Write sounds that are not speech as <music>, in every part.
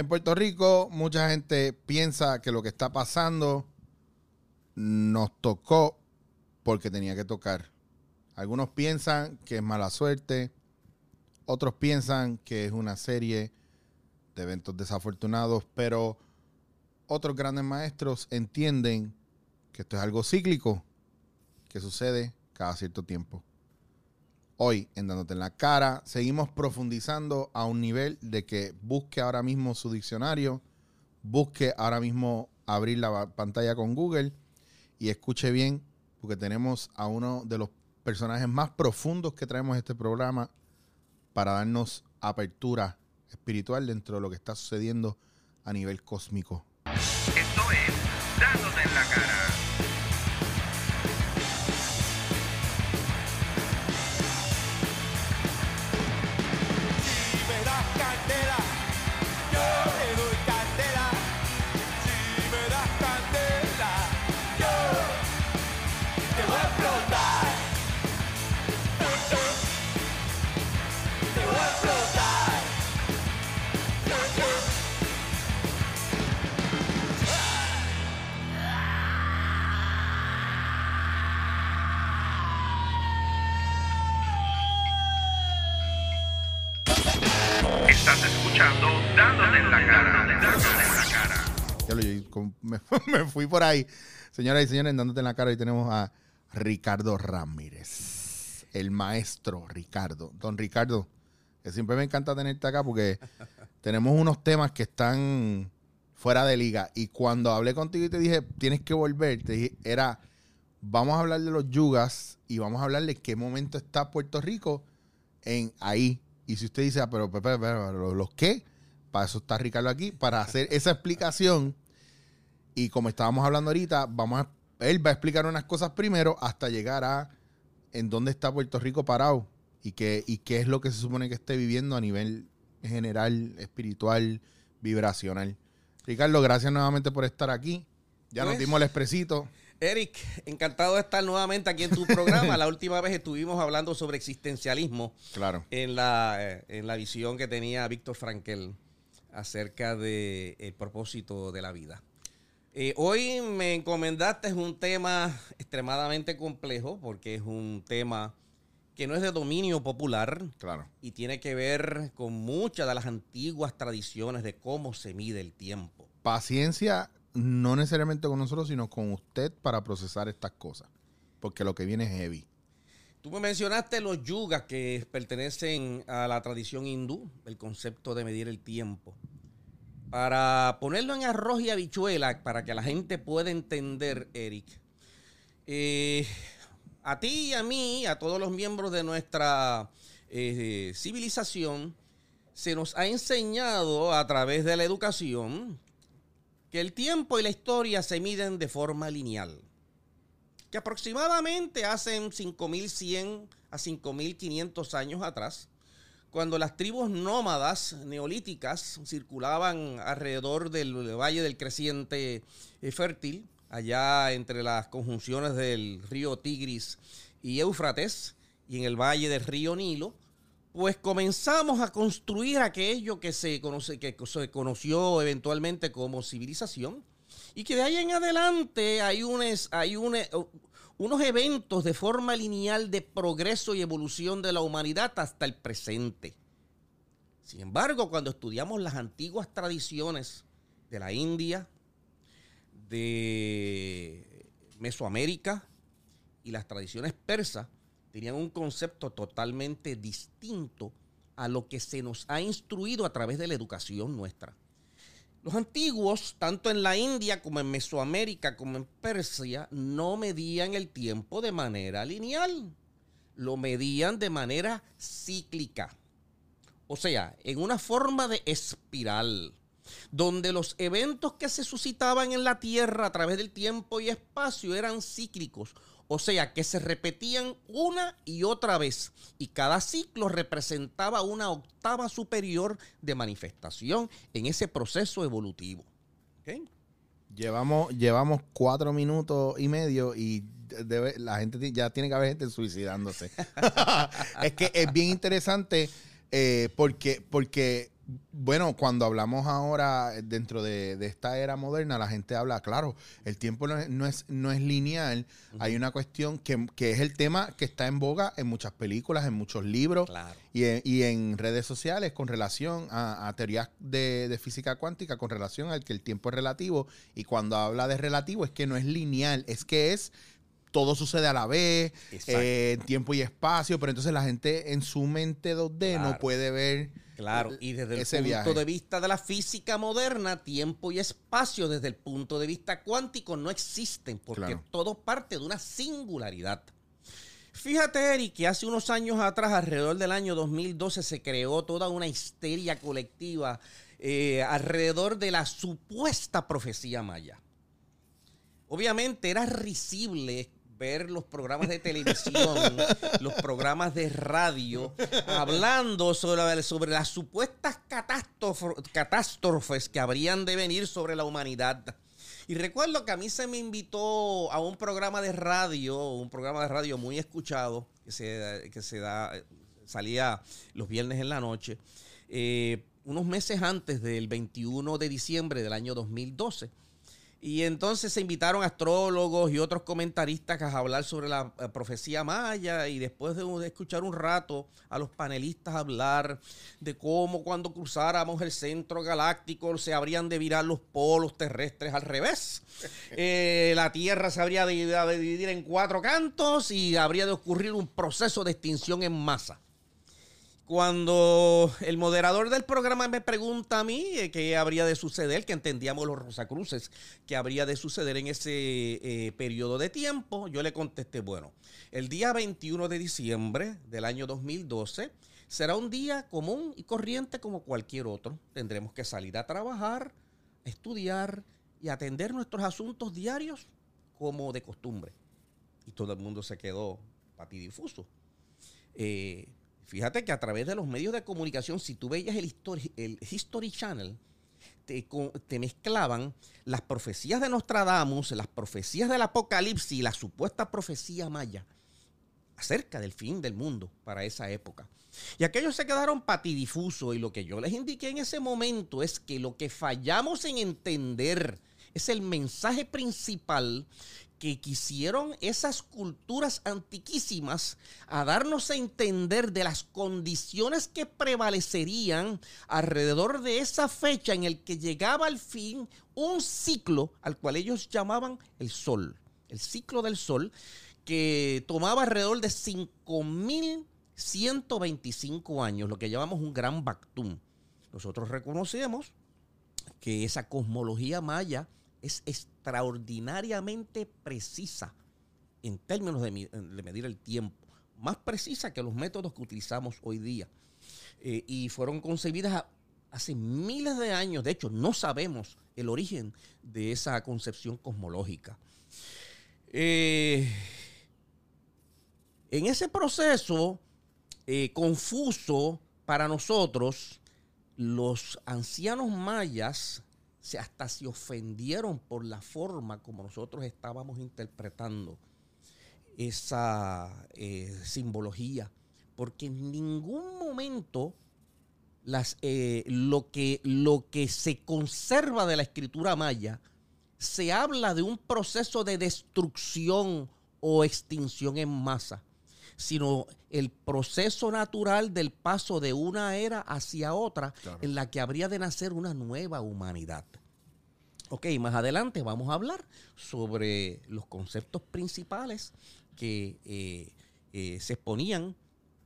En Puerto Rico, mucha gente piensa que lo que está pasando nos tocó porque tenía que tocar. Algunos piensan que es mala suerte, otros piensan que es una serie de eventos desafortunados, pero otros grandes maestros entienden que esto es algo cíclico que sucede cada cierto tiempo. Hoy, en Dándote en la Cara, seguimos profundizando a un nivel de que busque ahora mismo su diccionario, busque ahora mismo abrir la pantalla con Google y escuche bien, porque tenemos a uno de los personajes más profundos que traemos este programa para darnos apertura espiritual dentro de lo que está sucediendo a nivel cósmico. Esto es Dándote Ya lo- yo con- <laughs> me, me fui por ahí. Señoras y señores, dándote en la cara, y tenemos a Ricardo Ramírez, el maestro Ricardo. Don Ricardo, que siempre me encanta tenerte acá porque <laughs> tenemos unos temas que están fuera de liga. Y cuando hablé contigo y te dije, tienes que volver, te dije, era, vamos a hablar de los yugas y vamos a hablar de qué momento está Puerto Rico en ahí. Y si usted dice, ah, pero, pero, pero, pero, ¿los qué? Para eso está Ricardo aquí, para hacer esa explicación. Y como estábamos hablando ahorita, vamos a, él va a explicar unas cosas primero hasta llegar a en dónde está Puerto Rico parado y qué, y qué es lo que se supone que esté viviendo a nivel general, espiritual, vibracional. Ricardo, gracias nuevamente por estar aquí. Ya nos Pues- dimos el expresito. Eric, encantado de estar nuevamente aquí en tu programa. La <laughs> última vez estuvimos hablando sobre existencialismo Claro. en la, eh, en la visión que tenía Víctor Frankel acerca del propósito de la vida. Eh, hoy me encomendaste un tema extremadamente complejo porque es un tema que no es de dominio popular Claro. y tiene que ver con muchas de las antiguas tradiciones de cómo se mide el tiempo. Paciencia, no necesariamente con nosotros, sino con usted para procesar estas cosas. Porque lo que viene es heavy. Tú me mencionaste los yugas que pertenecen a la tradición hindú, el concepto de medir el tiempo. Para ponerlo en arroz y habichuela, para que la gente pueda entender, Eric, eh, a ti y a mí, a todos los miembros de nuestra eh, civilización, se nos ha enseñado a través de la educación que el tiempo y la historia se miden de forma lineal que aproximadamente hace 5.100 a 5.500 años atrás, cuando las tribus nómadas neolíticas circulaban alrededor del Valle del Creciente eh, Fértil, allá entre las conjunciones del río Tigris y Éufrates, y en el valle del río Nilo, pues comenzamos a construir aquello que se, conoce, que se conoció eventualmente como civilización, y que de ahí en adelante hay, unes- hay une- unos eventos de forma lineal de progreso y evolución de la humanidad hasta el presente. Sin embargo, cuando estudiamos las antiguas tradiciones de la India, de Mesoamérica y las tradiciones persas, tenían un concepto totalmente distinto a lo que se nos ha instruido a través de la educación nuestra. Los antiguos, tanto en la India como en Mesoamérica como en Persia, no medían el tiempo de manera lineal, lo medían de manera cíclica. O sea, en una forma de espiral, donde los eventos que se suscitaban en la Tierra a través del tiempo y espacio eran cíclicos, o sea, que se repetían una y otra vez, y cada ciclo representaba una octava superior de manifestación en ese proceso evolutivo. ¿Ok? Llevamos, llevamos cuatro minutos y medio y debe- la gente ya tiene que haber gente suicidándose. <laughs> <laughs> es que es bien interesante eh, porque, porque bueno, cuando hablamos ahora eh, dentro de, de esta era moderna, la gente habla, claro, el tiempo no es, no es, no es lineal. Hay una cuestión que, que es el tema que está en boga en muchas películas, en muchos libros Claro. y, en, y en redes sociales con relación a, a teorías de, de física cuántica, con relación al que el tiempo es relativo. Y cuando habla de relativo es que no es lineal, es que es todo sucede a la vez, eh, en tiempo y espacio, pero entonces la gente en su mente 2D no puede ver Claro, y desde el punto viaje. de vista de la física moderna, tiempo y espacio, desde el punto de vista cuántico, no existen, porque Claro. todo parte de una singularidad. Fíjate, Eric, que hace unos años atrás, alrededor del año 2012, se creó toda una histeria colectiva eh, alrededor de la supuesta profecía maya. Obviamente era risible ver los programas de televisión, <laughs> los programas de radio, hablando sobre, sobre las supuestas catástrof- catástrofes que habrían de venir sobre la humanidad. Y recuerdo que a mí se me invitó a un programa de radio, un programa de radio muy escuchado, que se, que se da, salía los viernes en la noche, eh, unos meses antes del 21 de diciembre del año 2012. Y entonces se invitaron astrólogos y otros comentaristas a hablar sobre la eh, profecía maya y después de, de escuchar un rato a los panelistas hablar de cómo cuando cruzáramos el centro galáctico se habrían de virar los polos terrestres al revés. <laughs> Eh, la Tierra se habría de, de dividir en cuatro cantos y habría de ocurrir un proceso de extinción en masa. Cuando el moderador del programa me pregunta a mí eh, qué habría de suceder, que entendíamos los Rosacruces, qué habría de suceder en ese eh, periodo de tiempo, yo le contesté, bueno, el día 21 de diciembre del año 2012 será un día común y corriente como cualquier otro. Tendremos que salir a trabajar, estudiar y atender nuestros asuntos diarios como de costumbre. Y todo el mundo se quedó patidifuso. Eh, Fíjate que a través de los medios de comunicación, si tú veías el History, el History Channel, te, te mezclaban las profecías de Nostradamus, las profecías del Apocalipsis y la supuesta profecía maya acerca del fin del mundo para esa época. Y aquellos se quedaron patidifusos y lo que yo les indiqué en ese momento es que lo que fallamos en entender es el mensaje principal que quisieron esas culturas antiquísimas a darnos a entender de las condiciones que prevalecerían alrededor de esa fecha en el que llegaba al fin un ciclo al cual ellos llamaban el sol, el ciclo del sol, que tomaba alrededor de 5.125 años, lo que llamamos un gran Bactum. Nosotros reconocemos que esa cosmología maya es extraordinariamente precisa en términos de, medir el tiempo, más precisa que los métodos que utilizamos hoy día. Eh, y fueron concebidas hace miles de años. De hecho, no sabemos el origen de esa concepción cosmológica. Eh, en ese proceso eh, confuso para nosotros, los ancianos mayas se, hasta se ofendieron por la forma como nosotros estábamos interpretando esa eh, simbología, porque en ningún momento las, eh, lo, que, lo que se conserva de la escritura maya se habla de un proceso de destrucción o extinción en masa, sino el proceso natural del paso de una era hacia otra en la que habría de nacer una nueva humanidad. Ok, más adelante vamos a hablar sobre los conceptos principales que eh, eh, se exponían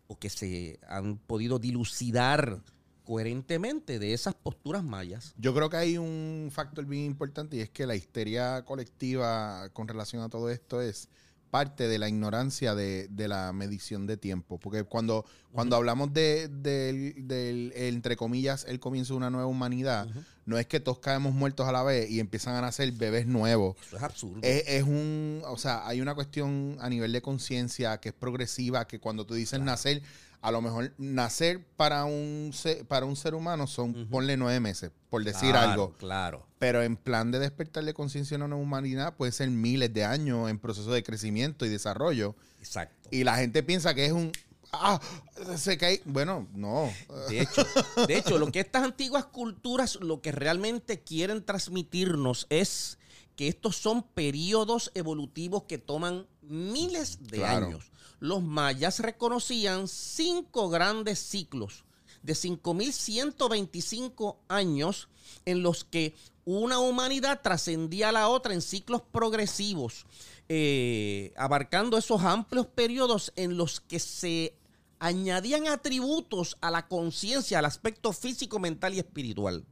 o que se han podido dilucidar coherentemente de esas posturas mayas. Yo creo que hay un factor bien importante y es que la histeria colectiva con relación a todo esto es parte de la ignorancia de, de la medición de tiempo. Porque cuando, cuando hablamos de, del, entre comillas, el comienzo de una nueva humanidad, no es que todos caemos muertos a la vez y empiezan a nacer bebés nuevos. Eso es absurdo. Es, es un, o sea, hay una cuestión a nivel de conciencia que es progresiva, que cuando tú dices nacer, a lo mejor nacer para un ser, para un ser humano son, ponle nueve meses, por decir Claro, algo. Claro. Pero en plan de despertar de conciencia en una humanidad puede ser miles de años en proceso de crecimiento y desarrollo. Exacto. Y la gente piensa que es un, Ah, se cae. Bueno, no. De hecho, de hecho, lo que estas antiguas culturas lo que realmente quieren transmitirnos es que estos son periodos evolutivos que toman miles de Claro. años. Los mayas reconocían cinco grandes ciclos de 5.125 años en los que una humanidad trascendía a la otra en ciclos progresivos, eh, abarcando esos amplios periodos en los que se añadían atributos a la conciencia, al aspecto físico, mental y espiritual.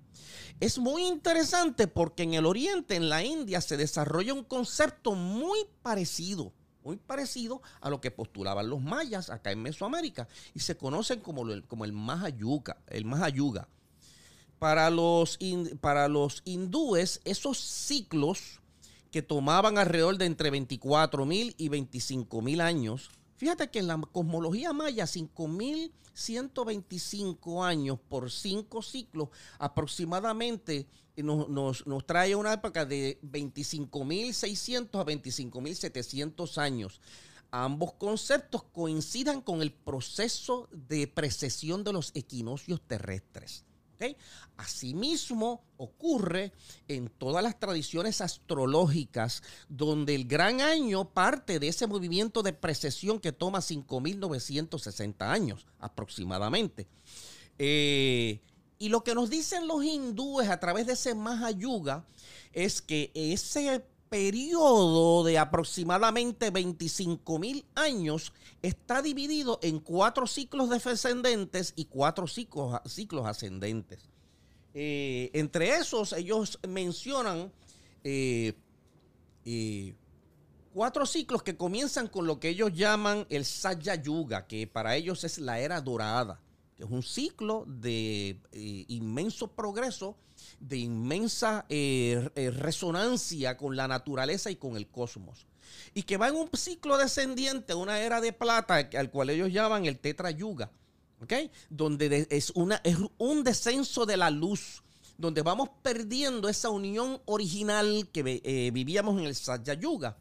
Es muy interesante porque en el Oriente, en la India, se desarrolla un concepto muy parecido, muy parecido a lo que postulaban los mayas acá en Mesoamérica y se conocen como, lo- como el Mahayuga, el Mahayuga. Para los, para los hindúes, esos ciclos que tomaban alrededor de entre 24 mil y 25 mil años. Fíjate que en la cosmología maya, 5.125 años por cinco ciclos, aproximadamente nos, nos- nos trae una época de 25.600 a 25.700 años. Ambos conceptos coincidan con el proceso de precesión de los equinoccios terrestres. ¿ok? Asimismo, ocurre en todas las tradiciones astrológicas, donde el gran año parte de ese movimiento de precesión que toma 5.960 años aproximadamente. Eh, y lo que nos dicen los hindúes a través de ese Mahayuga es que ese periodo de aproximadamente 25 mil años está dividido en cuatro ciclos descendentes y cuatro ciclos, ciclos ascendentes. Eh, entre esos, ellos mencionan eh, eh, cuatro ciclos que comienzan con lo que ellos llaman el Satya Yuga, que para ellos es la era dorada, que es un ciclo de eh, inmenso progreso, de inmensa eh, eh, resonancia con la naturaleza y con el cosmos. Y que va en un ciclo descendiente, una era de plata, al cual ellos llaman el Tetra Yuga. ¿ok? Donde de- es, una, es un descenso de la luz, donde vamos perdiendo esa unión original que vivíamos en el Satya Yuga,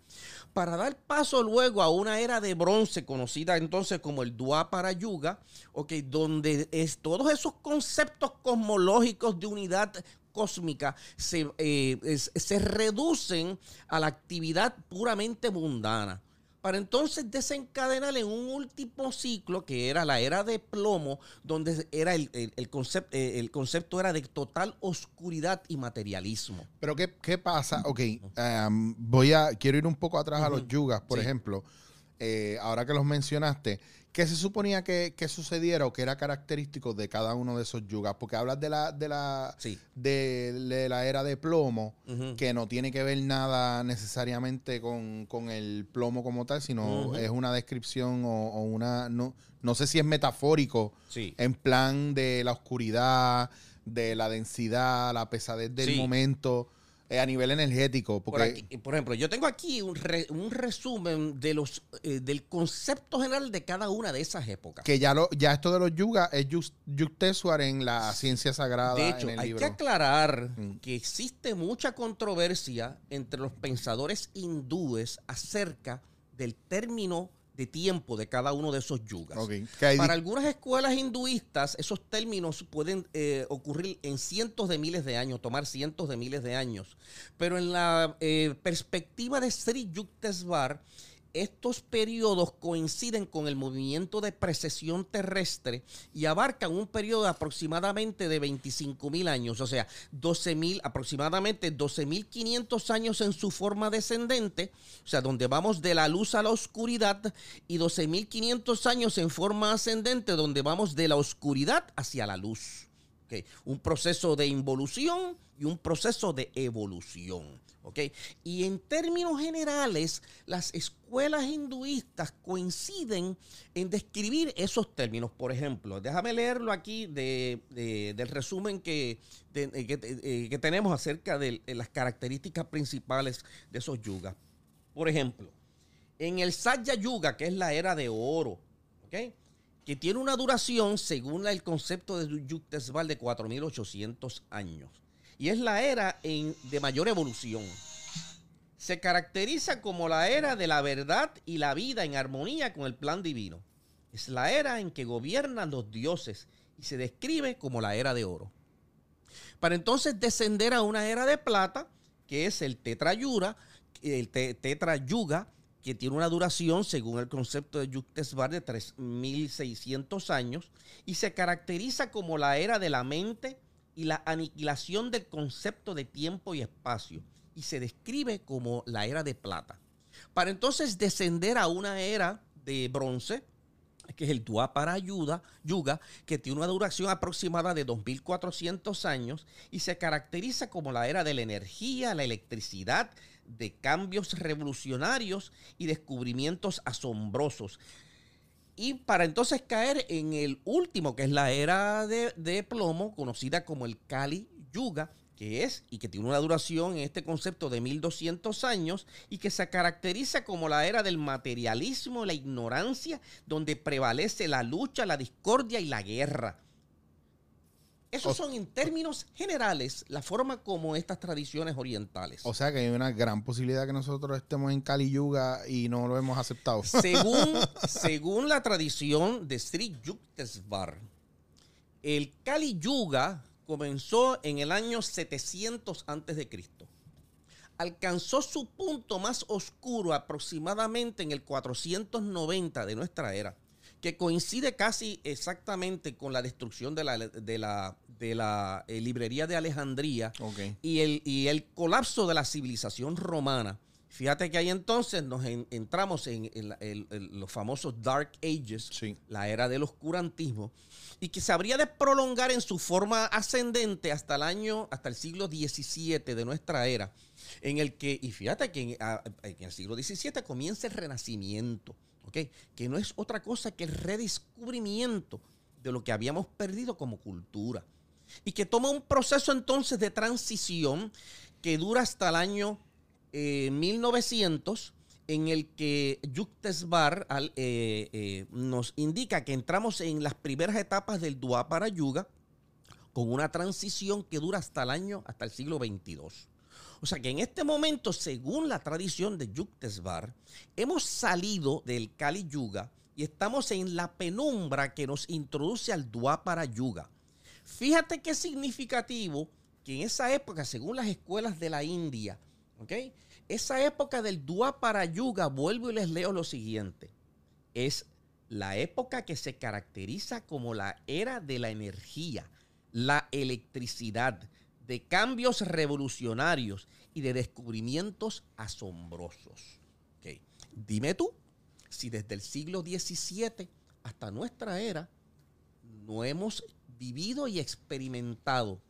para dar paso luego a una era de bronce conocida entonces como el Dwapara Yuga, ¿ok? donde es, todos esos conceptos cosmológicos de unidad cósmica se, eh, se reducen a la actividad puramente mundana para entonces desencadenar en un último ciclo que era la era de plomo, donde era el, el- el concepto, el concepto era de total oscuridad y materialismo. Pero ¿qué, qué pasa? Ok, um, voy a, quiero ir un poco atrás a los yugas, por Sí. ejemplo. Eh, ahora que los mencionaste, ¿qué se suponía que, que sucediera o que era característico de cada uno de esos yugas? Porque hablas de la, de la, Sí. de, de la era de plomo, que no tiene que ver nada necesariamente con, con el plomo como tal, sino es una descripción o, o una, no, no sé si es metafórico, Sí. en plan de la oscuridad, de la densidad, la pesadez del Sí. momento, eh, a nivel energético. Por, Porque aquí- por ejemplo, yo tengo aquí un, re- un resumen de los, eh, del concepto general de cada una de esas épocas. que ya lo, ya esto de los yugas es Yukteswar en la ciencia sagrada De hecho, en el hay libro. que aclarar Mm. que existe mucha controversia entre los pensadores hindúes acerca del término de tiempo de cada uno de esos yugas. Para algunas escuelas hinduistas, esos términos pueden eh, ocurrir en cientos de miles de años, tomar cientos de miles de años. Pero en la eh, perspectiva de Sri Yukteswar, estos periodos coinciden con el movimiento de precesión terrestre y abarcan un periodo de aproximadamente de 25 mil años, o sea, 12 mil, aproximadamente 12.500 años en su forma descendente, o sea, donde vamos de la luz a la oscuridad, y 12.500 años en forma ascendente, donde vamos de la oscuridad hacia la luz. Ok, Un proceso de involución y un proceso de evolución. ¿Ok? Y en términos generales, las escuelas hinduistas coinciden en describir esos términos. Por ejemplo, déjame leerlo aquí de- de- del resumen que, eh, eh, que tenemos acerca de las características principales de esos yugas. Por ejemplo, en el Satya Yuga, que es la era de oro, ¿ok? que tiene una duración, según el concepto de Yukteswar, de 4.800 años. Y es la era en- de mayor evolución. Se caracteriza como la era de la verdad y la vida en armonía con el plan divino. Es la era en que gobiernan los dioses y se describe como la era de oro. Para entonces descender a una era de plata, que es el tetrayura, el te- tetrayuga, que tiene una duración, según el concepto de Yuktesbar, de 3600 años y se caracteriza como la era de la mente y la aniquilación del concepto de tiempo y espacio y se describe como la era de plata. Para entonces descender a una era de bronce, que es el Yuga, Yuga, que tiene una duración aproximada de 2400 años y se caracteriza como la era de la energía, la electricidad, de cambios revolucionarios y descubrimientos asombrosos. Y para entonces caer en el último, que es la era de, plomo, conocida como el Kali Yuga, que es y que tiene una duración en este concepto de 1200 años y que se caracteriza como la era del materialismo, la ignorancia, donde prevalece la lucha, la discordia y la guerra. Esos O- son en términos generales la forma como estas tradiciones orientales. O sea que hay una gran posibilidad que nosotros estemos en Kali Yuga y no lo hemos aceptado. <laughs> Según, según la tradición de Sri Yuktesvar, el Kali Yuga comenzó en el año 700 antes de Cristo. Alcanzó su punto más oscuro aproximadamente en el 490 de nuestra era, que coincide casi exactamente con la destrucción de la, de la, de la eh, librería de Alejandría y el, y el colapso de la civilización romana. Fíjate que ahí entonces nos en- entramos en, la- los famosos Dark Ages, Sí. la era del oscurantismo, y que se habría de prolongar en su forma ascendente hasta el año, hasta el siglo XVII de nuestra era, en el que, y fíjate que en, a- en el siglo XVII comienza el renacimiento, Que no es otra cosa que el redescubrimiento de lo que habíamos perdido como cultura y que toma un proceso entonces de transición que dura hasta el año eh, 1900 en el que Yuktesbar eh, eh, nos indica que entramos en las primeras etapas del Dwapara Yuga con una transición que dura hasta el año, hasta el siglo 22. O sea que en este momento, según la tradición de Yuktesbar, hemos salido del Kali Yuga y estamos en la penumbra que nos introduce al Dwapara Yuga. Fíjate qué significativo que en esa época, según las escuelas de la India. Esa época del Dwapara Yuga, vuelvo y les leo lo siguiente. Es la época que se caracteriza como la era de la energía, la electricidad, de cambios revolucionarios y de descubrimientos asombrosos. Ok. Dime tú, si desde el siglo XVII hasta nuestra era no hemos vivido y experimentado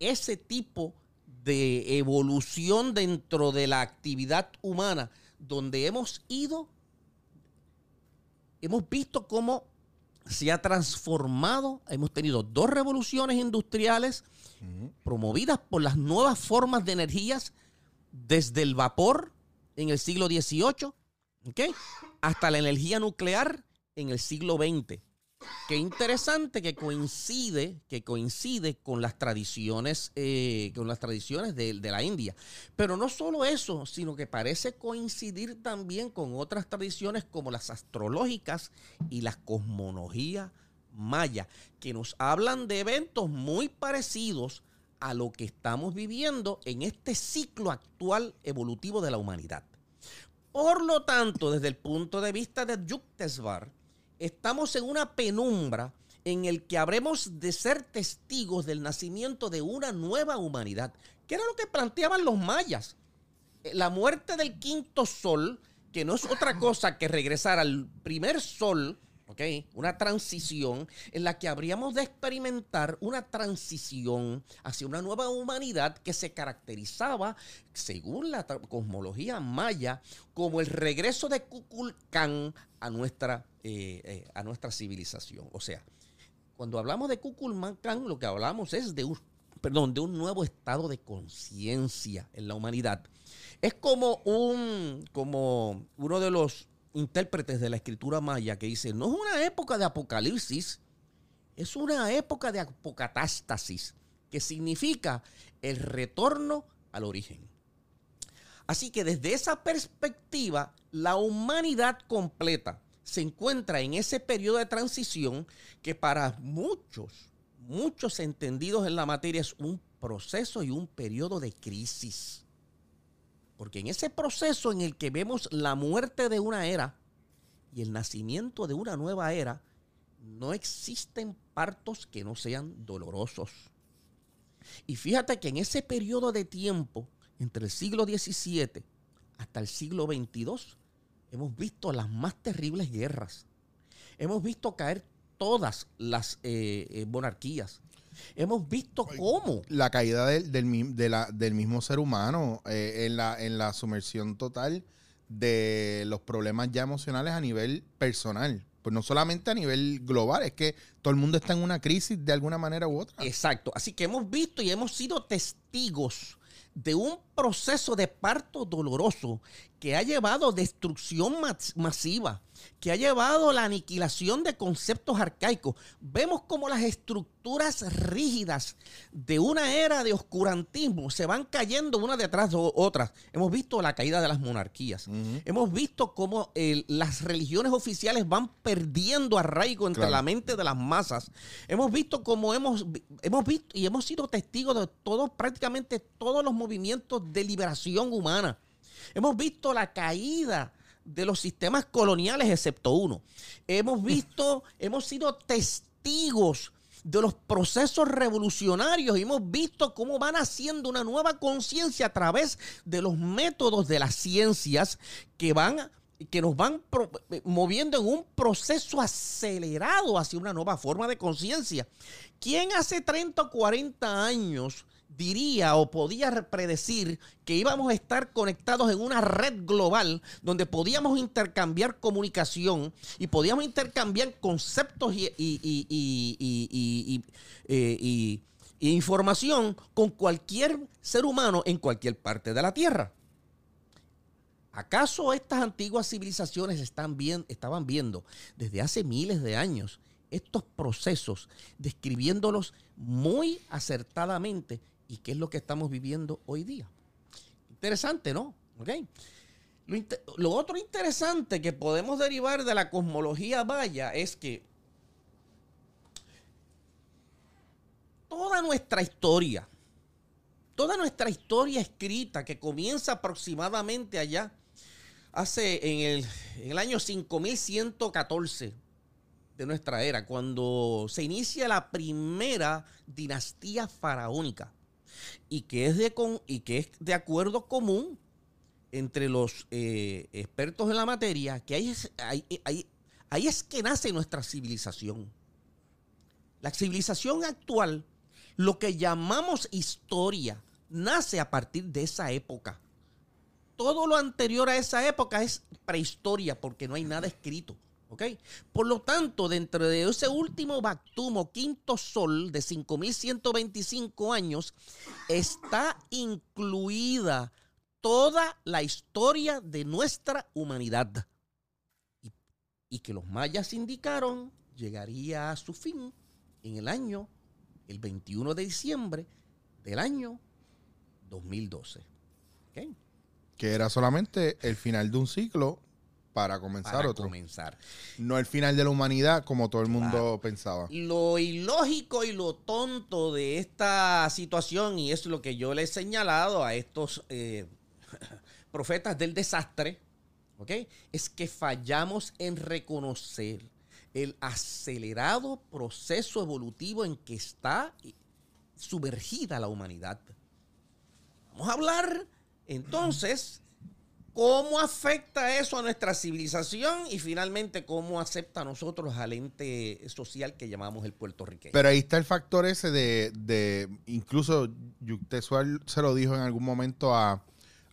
ese tipo de evolución dentro de la actividad humana, donde hemos ido, hemos visto cómo se ha transformado, hemos tenido dos revoluciones industriales promovidas por las nuevas formas de energías, desde el vapor en el siglo XVIII, ¿ok? hasta la energía nuclear en el siglo XX. Qué interesante que coincide, que coincide con las tradiciones, eh, con las tradiciones de, de la India. Pero no solo eso, sino que parece coincidir también con otras tradiciones como las astrológicas y la cosmología maya, que nos hablan de eventos muy parecidos a lo que estamos viviendo en este ciclo actual evolutivo de la humanidad. Por lo tanto, desde el punto de vista de Yuktesvar, estamos en una penumbra en el que habremos de ser testigos del nacimiento de una nueva humanidad, que era lo que planteaban los mayas. Eh, La muerte del quinto sol, que no es otra cosa que regresar al primer sol, ¿ok? Una transición en la que habríamos de experimentar una transición hacia una nueva humanidad que se caracterizaba, según la cosmología maya, como el regreso de Kukulcán a nuestra, eh, eh, a nuestra civilización. O sea, cuando hablamos de Kukulcán, lo que hablamos es de un, perdón, de un nuevo estado de conciencia en la humanidad. Es como un, como uno de los intérpretes de la escritura maya que dice, no es una época de apocalipsis, es una época de apocatástasis, que significa el retorno al origen. Así que desde esa perspectiva, la humanidad completa, se encuentra en ese periodo de transición que para muchos, muchos entendidos en la materia es un proceso y un periodo de crisis. Porque en ese proceso en el que vemos la muerte de una era y el nacimiento de una nueva era, no existen partos que no sean dolorosos. Y fíjate que en ese periodo de tiempo, entre el siglo XVII hasta el siglo XXII, hemos visto las más terribles guerras. Hemos visto caer todas las eh, eh, monarquías. Hemos visto cómo La caída del, del, de la- del mismo ser humano eh, en, la, en la sumersión total de los problemas ya emocionales a nivel personal. Pues no solamente a nivel global, es que todo el mundo está en una crisis de alguna manera u otra. Exacto. Así que hemos visto y hemos sido testigos de un proceso de parto doloroso que ha llevado destrucción mas- masiva, que ha llevado la aniquilación de conceptos arcaicos. Vemos como las estructuras rígidas de una era de oscurantismo se van cayendo una detrás de o- otras. Hemos visto la caída de las monarquías. Hemos visto cómo eh, las religiones oficiales van perdiendo arraigo entre Claro. la mente de las masas. Hemos visto cómo hemos, hemos visto y hemos sido testigos de todos, prácticamente todos los movimientos de liberación humana. Hemos visto la caída de los sistemas coloniales, excepto uno. Hemos visto, hemos sido testigos de los procesos revolucionarios y hemos visto cómo van haciendo una nueva conciencia a través de los métodos de las ciencias que van que nos van pro- eh, moviendo en un proceso acelerado hacia una nueva forma de conciencia. ¿Quién hace 30 o 40 años diría o podía predecir que íbamos a estar conectados en una red global donde podíamos intercambiar comunicación y podíamos intercambiar conceptos eh, y información con cualquier ser humano en cualquier parte de la Tierra? ¿Acaso estas antiguas civilizaciones están bien, estaban viendo desde hace miles de años estos procesos, describiéndolos muy acertadamente y qué es lo que estamos viviendo hoy día? Interesante, ¿no? ¿Ok? Lo, lo otro interesante que podemos derivar de la cosmología maya es que toda nuestra historia, toda nuestra historia escrita que comienza aproximadamente allá, hace en el, en el año 5114 de nuestra era, cuando se inicia la primera dinastía faraónica y que es de, con- y que es de acuerdo común entre los eh, expertos en la materia, que ahí es, ahí- es que nace nuestra civilización. La civilización actual, lo que llamamos historia, nace a partir de esa época. Todo lo anterior a esa época es prehistoria porque no hay nada escrito. Por lo tanto, dentro de ese último Bactum o quinto sol de 5125 años, está incluida toda la historia de nuestra humanidad. Y, que los mayas indicaron llegaría a su fin en el año, el 21 de diciembre del año 2012. ¿ok? Que era solamente el final de un ciclo para comenzar Para otro. comenzar. No el final de la humanidad como todo el mundo Claro. pensaba. Lo ilógico y lo tonto de esta situación, y es lo que yo le he señalado a estos eh, <laughs> profetas del desastre, ¿ok? Es que fallamos en reconocer el acelerado proceso evolutivo en que está sumergida la humanidad. Vamos a hablar entonces cómo afecta eso a nuestra civilización y finalmente cómo acepta a nosotros al ente social que llamamos el puertorriqueño. Pero ahí está el factor ese de, de incluso Yuctesual se lo dijo en algún momento a,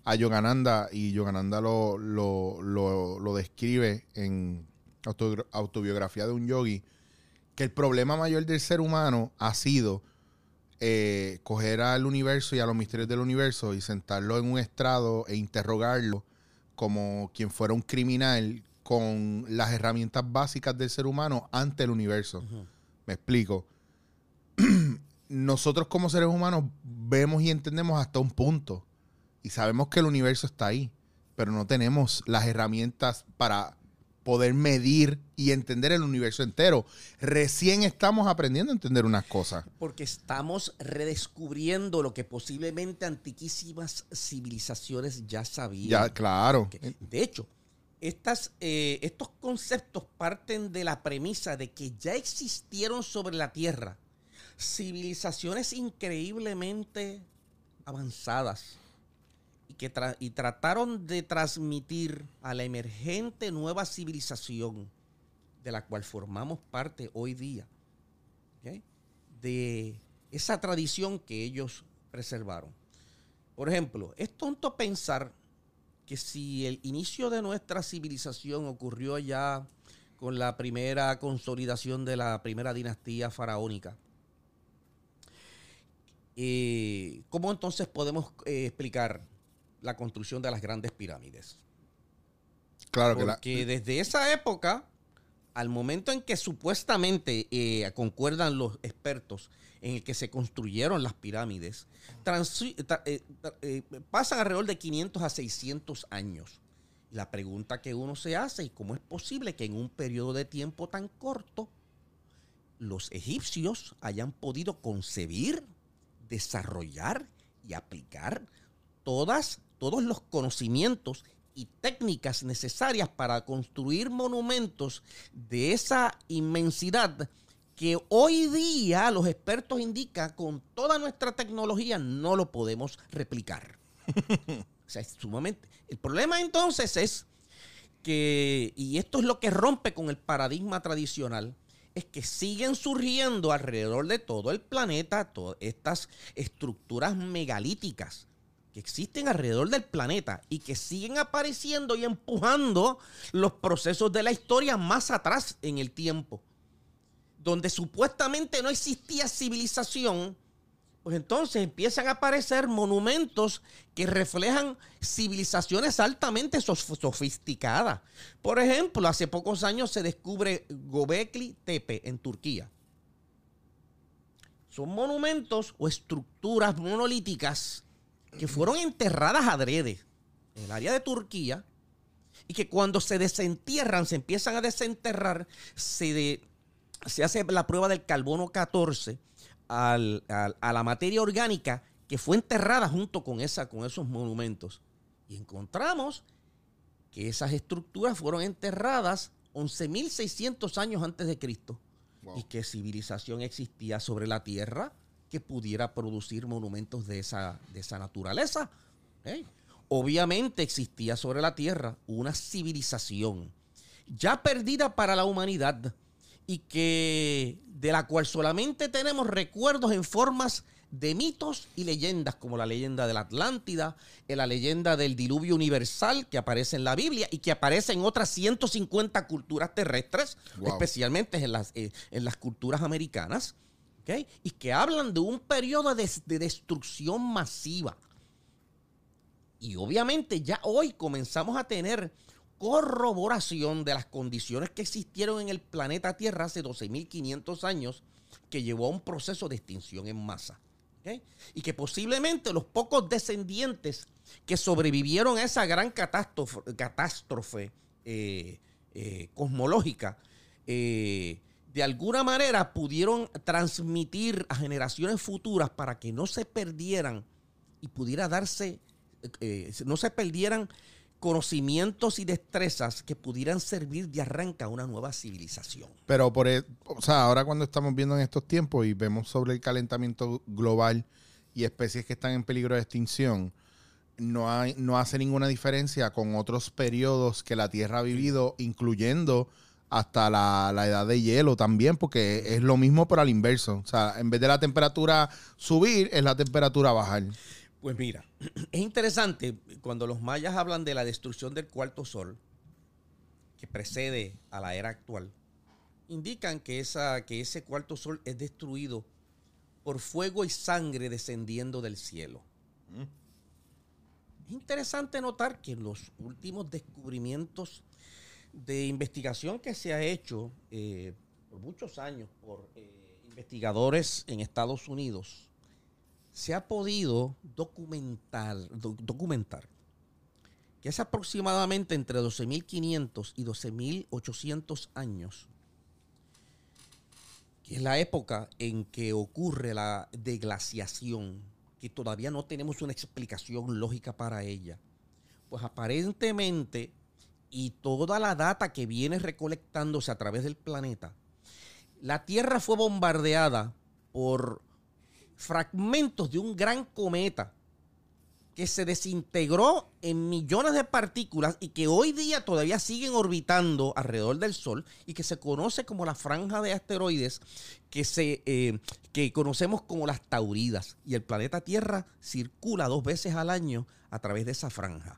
a Yogananda y Yogananda lo, lo, lo, lo describe en auto- autobiografía de un yogi, que el problema mayor del ser humano ha sido eh, coger al universo y a los misterios del universo y sentarlo en un estrado e interrogarlo como quien fuera un criminal con las herramientas básicas del ser humano ante el universo. Me explico. <clears throat> Nosotros como seres humanos vemos y entendemos hasta un punto y sabemos que el universo está ahí, pero no tenemos las herramientas para poder medir y entender el universo entero. Recién estamos aprendiendo a entender unas cosas. Porque estamos redescubriendo lo que posiblemente antiquísimas civilizaciones ya sabían. Ya, claro. De hecho, estas, eh, estos conceptos parten de la premisa de que ya existieron sobre la Tierra civilizaciones increíblemente avanzadas y que y trataron de transmitir a la emergente nueva civilización de la cual formamos parte hoy día, de esa tradición que ellos preservaron. Por ejemplo, es tonto pensar que si el inicio de nuestra civilización ocurrió ya con la primera consolidación de la primera dinastía faraónica, eh, ¿cómo entonces podemos eh, explicar la construcción de las grandes pirámides? Claro que la, Porque desde esa época, al momento en que supuestamente eh, concuerdan los expertos en el que se construyeron las pirámides, eh, eh, pasan alrededor de 500 a 600 años. La pregunta que uno se hace es cómo es posible que en un periodo de tiempo tan corto los egipcios hayan podido concebir, desarrollar y aplicar todas, todos los conocimientos y técnicas necesarias para construir monumentos de esa inmensidad que hoy día los expertos indican con toda nuestra tecnología no lo podemos replicar. <laughs> o sea, es sumamente... El problema entonces es que, y esto es lo que rompe con el paradigma tradicional, es que siguen surgiendo alrededor de todo el planeta todas estas estructuras megalíticas existen alrededor del planeta y que siguen apareciendo y empujando los procesos de la historia más atrás en el tiempo. Donde supuestamente no existía civilización, pues entonces empiezan a aparecer monumentos que reflejan civilizaciones altamente sof- sofisticadas. Por ejemplo, hace pocos años se descubre Gobekli Tepe en Turquía. Son monumentos o estructuras monolíticas que fueron enterradas adrede en el área de Turquía y que cuando se desentierran, se empiezan a desenterrar, se, de- se hace la prueba del carbono 14 al- al- a la materia orgánica que fue enterrada junto con, esa, con esos monumentos. Y encontramos que esas estructuras fueron enterradas 11.600 años antes de Cristo. Wow. ¿Y qué civilización existía sobre la Tierra que pudiera producir monumentos de esa, de esa naturaleza? ¿Eh? Obviamente existía sobre la Tierra una civilización ya perdida para la humanidad y que de la cual solamente tenemos recuerdos en formas de mitos y leyendas como la leyenda de la Atlántida, eh, la leyenda del diluvio universal que aparece en la Biblia y que aparece en otras 150 culturas terrestres, Wow. especialmente en las, eh, en las culturas americanas, y que hablan de un periodo de, de destrucción masiva. Y obviamente ya hoy comenzamos a tener corroboración de las condiciones que existieron en el planeta Tierra hace 12.500 años que llevó a un proceso de extinción en masa. Y que posiblemente los pocos descendientes que sobrevivieron a esa gran catástrofe, catástrofe eh, eh, cosmológica, eh, de alguna manera pudieron transmitir a generaciones futuras para que no se perdieran y pudiera darse, eh, no se perdieran conocimientos y destrezas que pudieran servir de arranca a una nueva civilización. Pero por e- o sea, ahora cuando estamos viendo en estos tiempos y vemos sobre el calentamiento global y especies que están en peligro de extinción, no hay, no hace ninguna diferencia con otros periodos que la Tierra ha vivido, incluyendo hasta la, la edad de hielo también, porque es lo mismo pero al inverso. O sea, en vez de la temperatura subir, es la temperatura bajar. Pues mira, <clears throat> es interesante cuando los mayas hablan de la destrucción del cuarto sol, que precede a la era actual, indican que, esa, que ese cuarto sol es destruido por fuego y sangre descendiendo del cielo. Es interesante notar que en los últimos descubrimientos de investigación que se ha hecho eh, por muchos años por eh, investigadores en Estados Unidos, se ha podido documentar, do- documentar que es aproximadamente entre 12.500 y 12.800 años, que es la época en que ocurre la deglaciación, que todavía no tenemos una explicación lógica para ella. Pues aparentemente, y toda la data que viene recolectándose a través del planeta, la Tierra fue bombardeada por fragmentos de un gran cometa que se desintegró en millones de partículas y que hoy día todavía siguen orbitando alrededor del Sol y que se conoce como la franja de asteroides que, se, eh, que conocemos como las tauridas. Y el planeta Tierra circula dos veces al año a través de esa franja.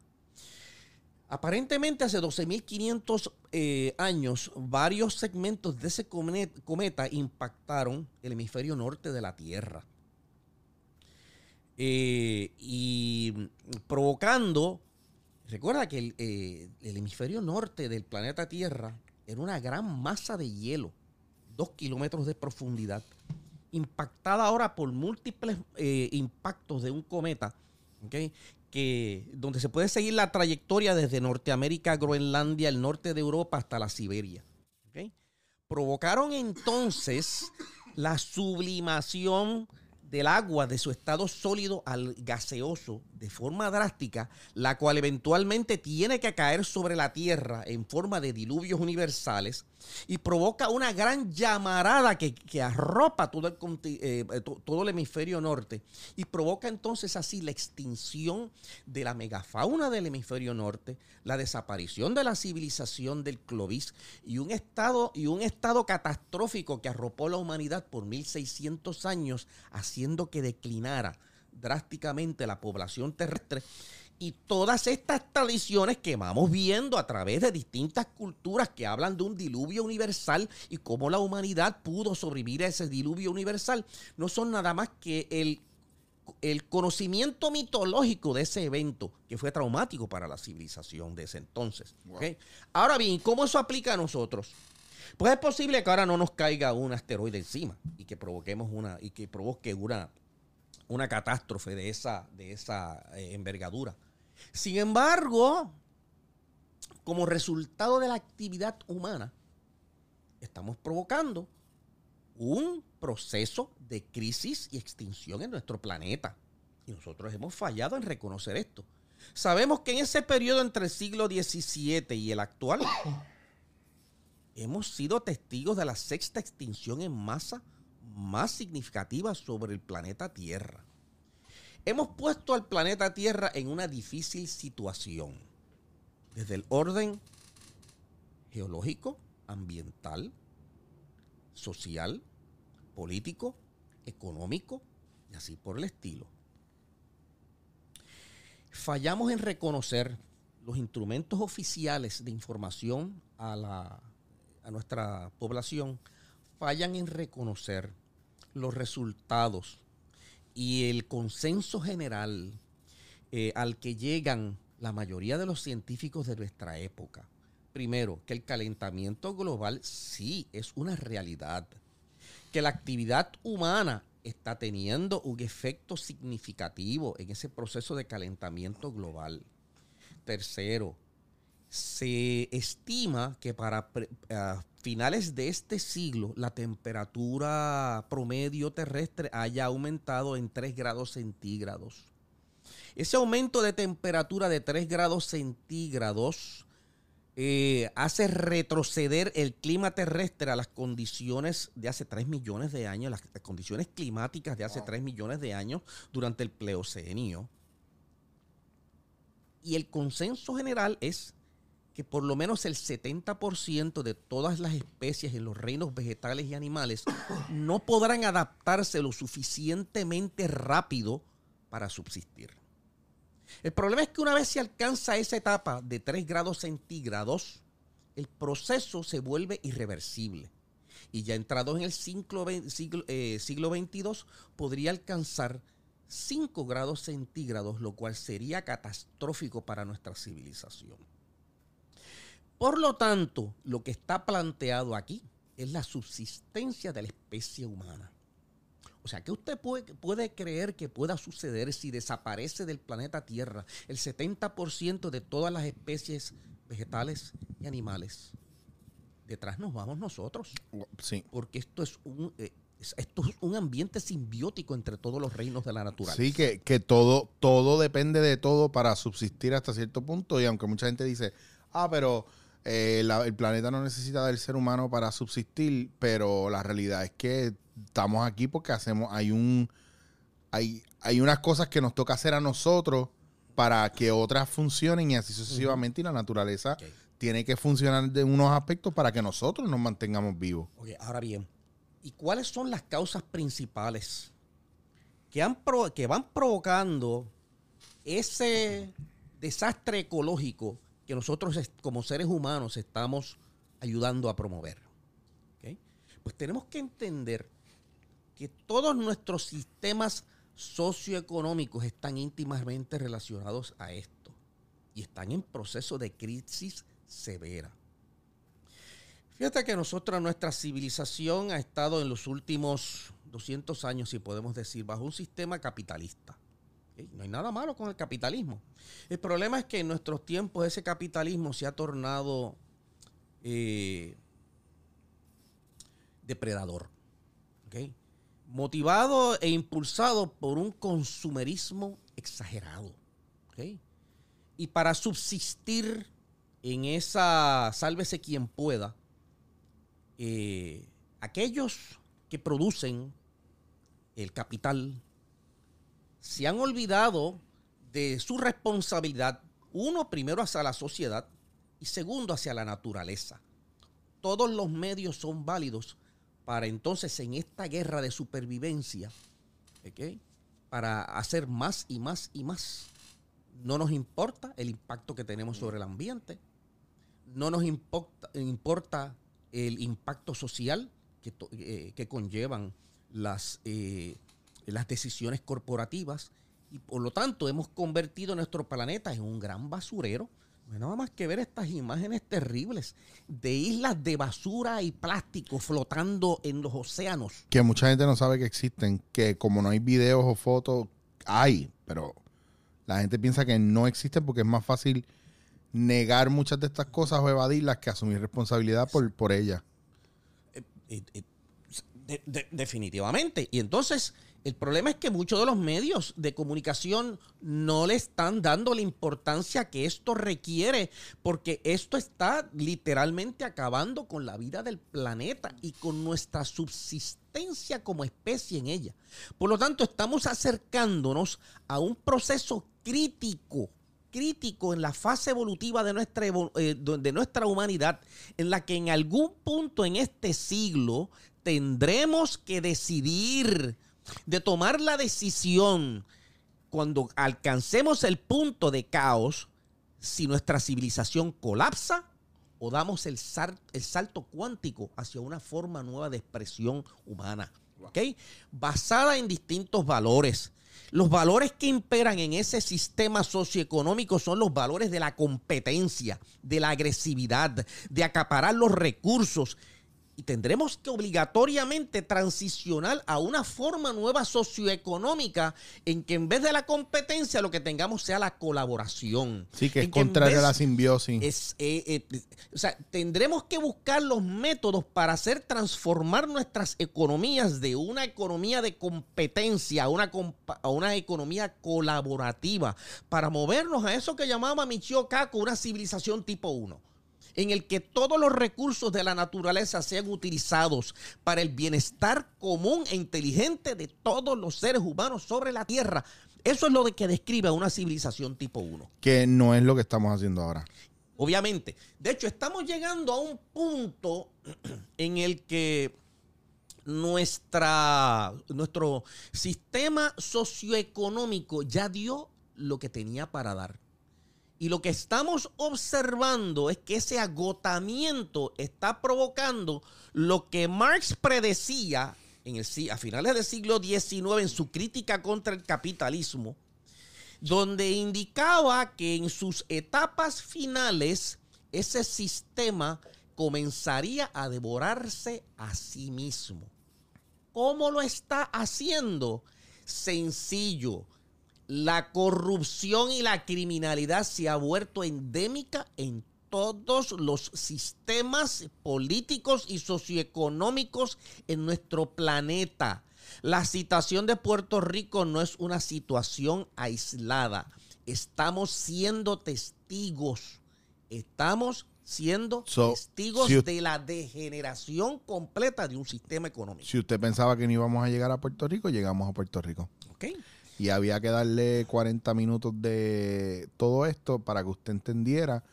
Aparentemente hace 12.500 eh, años, varios segmentos de ese cometa, impactaron el hemisferio norte de la Tierra. Eh, y provocando, recuerda que el, eh, el hemisferio norte del planeta Tierra era una gran masa de hielo, dos kilómetros de profundidad, impactada ahora por múltiples eh, impactos de un cometa, ¿ok? Que, donde se puede seguir la trayectoria desde Norteamérica, Groenlandia, el norte de Europa hasta la Siberia. Provocaron entonces la sublimación del agua de su estado sólido al gaseoso de forma drástica, la cual eventualmente tiene que caer sobre la Tierra en forma de diluvios universales y provoca una gran llamarada que, que arropa todo el, eh, to- todo el hemisferio norte y provoca entonces así la extinción de la megafauna del hemisferio norte, la desaparición de la civilización del Clovis y un estado, y un estado catastrófico que arropó la humanidad por 1600 años, haciendo que declinara drásticamente la población terrestre. Y todas estas tradiciones que vamos viendo a través de distintas culturas que hablan de un diluvio universal y cómo la humanidad pudo sobrevivir a ese diluvio universal, no son nada más que el, el conocimiento mitológico de ese evento que fue traumático para la civilización de ese entonces. ¿ok? Ahora bien, ¿cómo eso aplica a nosotros? Pues es posible que ahora no nos caiga un asteroide encima y que provoquemos una y que provoque una, una catástrofe de esa, de esa eh, envergadura. Sin embargo, como resultado de la actividad humana, estamos provocando un proceso de crisis y extinción en nuestro planeta. Y nosotros hemos fallado en reconocer esto. Sabemos que en ese periodo entre el siglo XVII y el actual, hemos sido testigos de la sexta extinción en masa más significativa sobre el planeta Tierra. Hemos puesto al planeta Tierra en una difícil situación, desde el orden geológico, ambiental, social, político, económico y así por el estilo. Fallamos en reconocer los instrumentos oficiales de información a, la, a nuestra población, fallan en reconocer los resultados y el consenso general eh, al que llegan la mayoría de los científicos de nuestra época. Primero, que el calentamiento global sí es una realidad, que la actividad humana está teniendo un efecto significativo en ese proceso de calentamiento global. Tercero, se estima que para a finales de este siglo la temperatura promedio terrestre haya aumentado en 3 grados centígrados. Ese aumento de temperatura de 3 grados centígrados eh, hace retroceder el clima terrestre a las condiciones de hace 3 millones de años, las, las condiciones climáticas de hace 3 millones de años durante el Pleocenio. Y el consenso general es que por lo menos el 70% de todas las especies en los reinos vegetales y animales <coughs> no podrán adaptarse lo suficientemente rápido para subsistir. El problema es que una vez se alcanza esa etapa de 3 grados centígrados, el proceso se vuelve irreversible. Y ya entrado en el siglo, ve- siglo, eh, siglo 22, podría alcanzar 5 grados centígrados, lo cual sería catastrófico para nuestra civilización. Por lo tanto, lo que está planteado aquí es la subsistencia de la especie humana. O sea, ¿qué usted puede, puede creer que pueda suceder si desaparece del planeta Tierra el 70% de todas las especies vegetales y animales? Detrás nos vamos nosotros, Sí. porque esto es un, eh, es- esto es un ambiente simbiótico entre todos los reinos de la naturaleza. Sí, que, que todo, todo depende de todo para subsistir hasta cierto punto. Y aunque mucha gente dice, ah, pero eh, la- el planeta no necesita del ser humano para subsistir, pero la realidad es que estamos aquí porque hacemos, hay un, hay, hay unas cosas que nos toca hacer a nosotros para que otras funcionen y así sucesivamente. Y la naturaleza tiene que funcionar de unos aspectos para que nosotros nos mantengamos vivos. Ok, ahora bien, ¿y cuáles son las causas principales que, han pro- que van provocando ese desastre ecológico que nosotros como seres humanos estamos ayudando a promover? ¿Ok? Pues tenemos que entender que todos nuestros sistemas socioeconómicos están íntimamente relacionados a esto y están en proceso de crisis severa. Fíjate que nosotros, nuestra civilización ha estado en los últimos 200 años, si podemos decir, bajo un sistema capitalista. ¿Ok? No hay nada malo con el capitalismo. El problema es que en nuestros tiempos ese capitalismo se ha tornado eh, depredador. Motivado e impulsado por un consumerismo exagerado. Y para subsistir en esa sálvese quien pueda, eh, aquellos que producen el capital se han olvidado de su responsabilidad, uno, primero hacia la sociedad y segundo hacia la naturaleza. Todos los medios son válidos para entonces en esta guerra de supervivencia, para hacer más y más y más. No nos importa el impacto que tenemos sobre el ambiente, no nos importa, importa el impacto social que, eh, que conllevan las, eh, las decisiones corporativas y por lo tanto hemos convertido nuestro planeta en un gran basurero. No hay nada más que ver estas imágenes terribles de islas de basura y plástico flotando en los océanos. que mucha gente no sabe que existen, que como no hay videos o fotos, hay, pero la gente piensa que no existen porque es más fácil negar muchas de estas cosas o evadirlas que asumir responsabilidad por, por ellas. Eh, eh, de- de- definitivamente. Y entonces, el problema es que muchos de los medios de comunicación no le están dando la importancia que esto requiere, porque esto está literalmente acabando con la vida del planeta y con nuestra subsistencia como especie en ella. Por lo tanto, estamos acercándonos a un proceso crítico crítico en la fase evolutiva de nuestra, eh, de nuestra humanidad, en la que en algún punto en este siglo tendremos que decidir de tomar la decisión cuando alcancemos el punto de caos, si nuestra civilización colapsa o damos el, sal- el salto cuántico hacia una forma nueva de expresión humana, ¿ok? Basada en distintos valores. Los valores que imperan en ese sistema socioeconómico son los valores de la competencia, de la agresividad, de acaparar los recursos. Y tendremos que obligatoriamente transicionar a una forma nueva socioeconómica en que en vez de la competencia lo que tengamos sea la colaboración. Sí, que es En contrario a la simbiosis. es, eh, eh, o sea, tendremos que buscar los métodos para hacer transformar nuestras economías de una economía de competencia a una, a una economía colaborativa, para movernos a eso que llamaba Michio Kaku una civilización tipo 1 en el que todos los recursos de la naturaleza sean utilizados para el bienestar común e inteligente de todos los seres humanos sobre la Tierra. Eso es lo de que describe una civilización tipo 1. Que no es lo que estamos haciendo ahora. Obviamente. De hecho, estamos llegando a un punto <clears throat> en el que nuestra, nuestro sistema socioeconómico ya dio lo que tenía para dar. Y lo que estamos observando es que ese agotamiento está provocando lo que Marx predecía en el, a finales del siglo XIX en su crítica contra el capitalismo, donde indicaba que en sus etapas finales ese sistema comenzaría a devorarse a sí mismo. ¿Cómo lo está haciendo? Sencillo. La corrupción y la criminalidad se ha vuelto endémica en todos los sistemas políticos y socioeconómicos en nuestro planeta. La situación de Puerto Rico no es una situación aislada. Estamos siendo testigos. Estamos siendo So, testigos si de la degeneración completa de un sistema económico. Si usted pensaba que no íbamos a llegar a Puerto Rico, llegamos a Puerto Rico. ¿Ok? Y había que darle 40 minutos de todo esto para que usted entendiera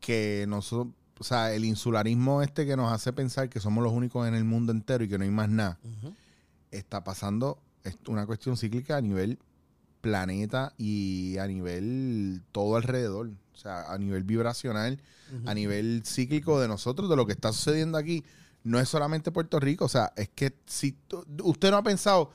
que nosotros, o sea, el insularismo este que nos hace pensar que somos los únicos en el mundo entero y que no hay más nada, está pasando es una cuestión cíclica a nivel planeta y a nivel todo alrededor. O sea, a nivel vibracional, a nivel cíclico de nosotros, de lo que está sucediendo aquí. No es solamente Puerto Rico. O sea, es que si usted no ha pensado,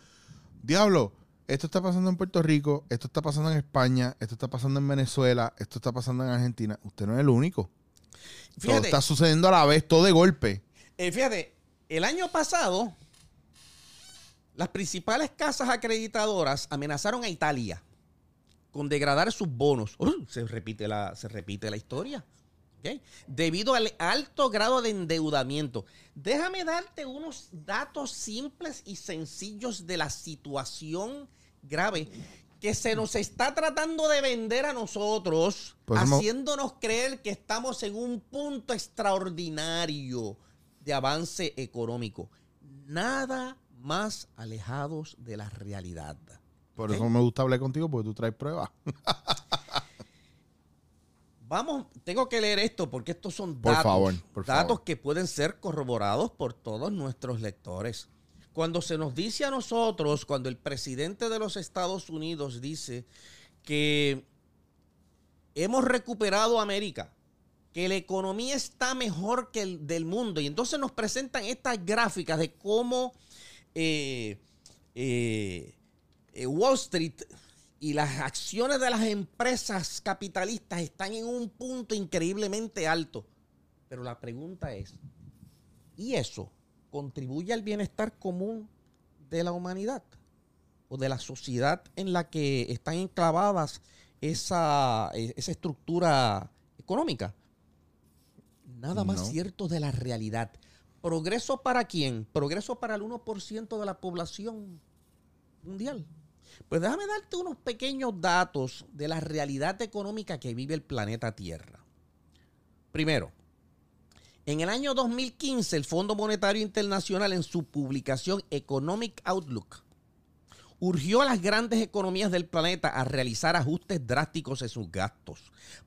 diablo, esto está pasando en Puerto Rico, esto está pasando en España, esto está pasando en Venezuela, esto está pasando en Argentina. Usted no es el único. Todo Fíjate, está sucediendo a la vez, todo de golpe. eh, fíjate, el año pasado, las principales casas acreditadoras amenazaron a Italia con degradar sus bonos. Uh, se, repite la, se repite la historia. Debido al alto grado de endeudamiento. Déjame darte unos datos simples y sencillos de la situación grave que se nos está tratando de vender a nosotros, Pues haciéndonos creer que estamos en un punto extraordinario de avance económico. Nada más alejados de la realidad. Por Ok. eso me gusta hablar contigo, porque tú traes pruebas. <laughs> Vamos, tengo que leer esto porque estos son Por datos, favor, por datos favor. que pueden ser corroborados por todos nuestros lectores. Cuando se nos dice a nosotros, cuando el presidente de los Estados Unidos dice que hemos recuperado América, que la economía está mejor que el del mundo, y entonces nos presentan estas gráficas de cómo eh, eh, eh, Wall Street y las acciones de las empresas capitalistas están en un punto increíblemente alto. Pero la pregunta es, ¿y eso contribuye al bienestar común de la humanidad? ¿O de la sociedad en la que están enclavadas esa, eh, esa estructura económica? Nada más No. cierto de la realidad. ¿Progreso para quién? Progreso para el 1% de la población mundial. Pues déjame darte unos pequeños datos de la realidad económica que vive el planeta Tierra. Primero, en el año 2015, el Fondo Monetario Internacional en su publicación Economic Outlook urgió a las grandes economías del planeta a realizar ajustes drásticos en sus gastos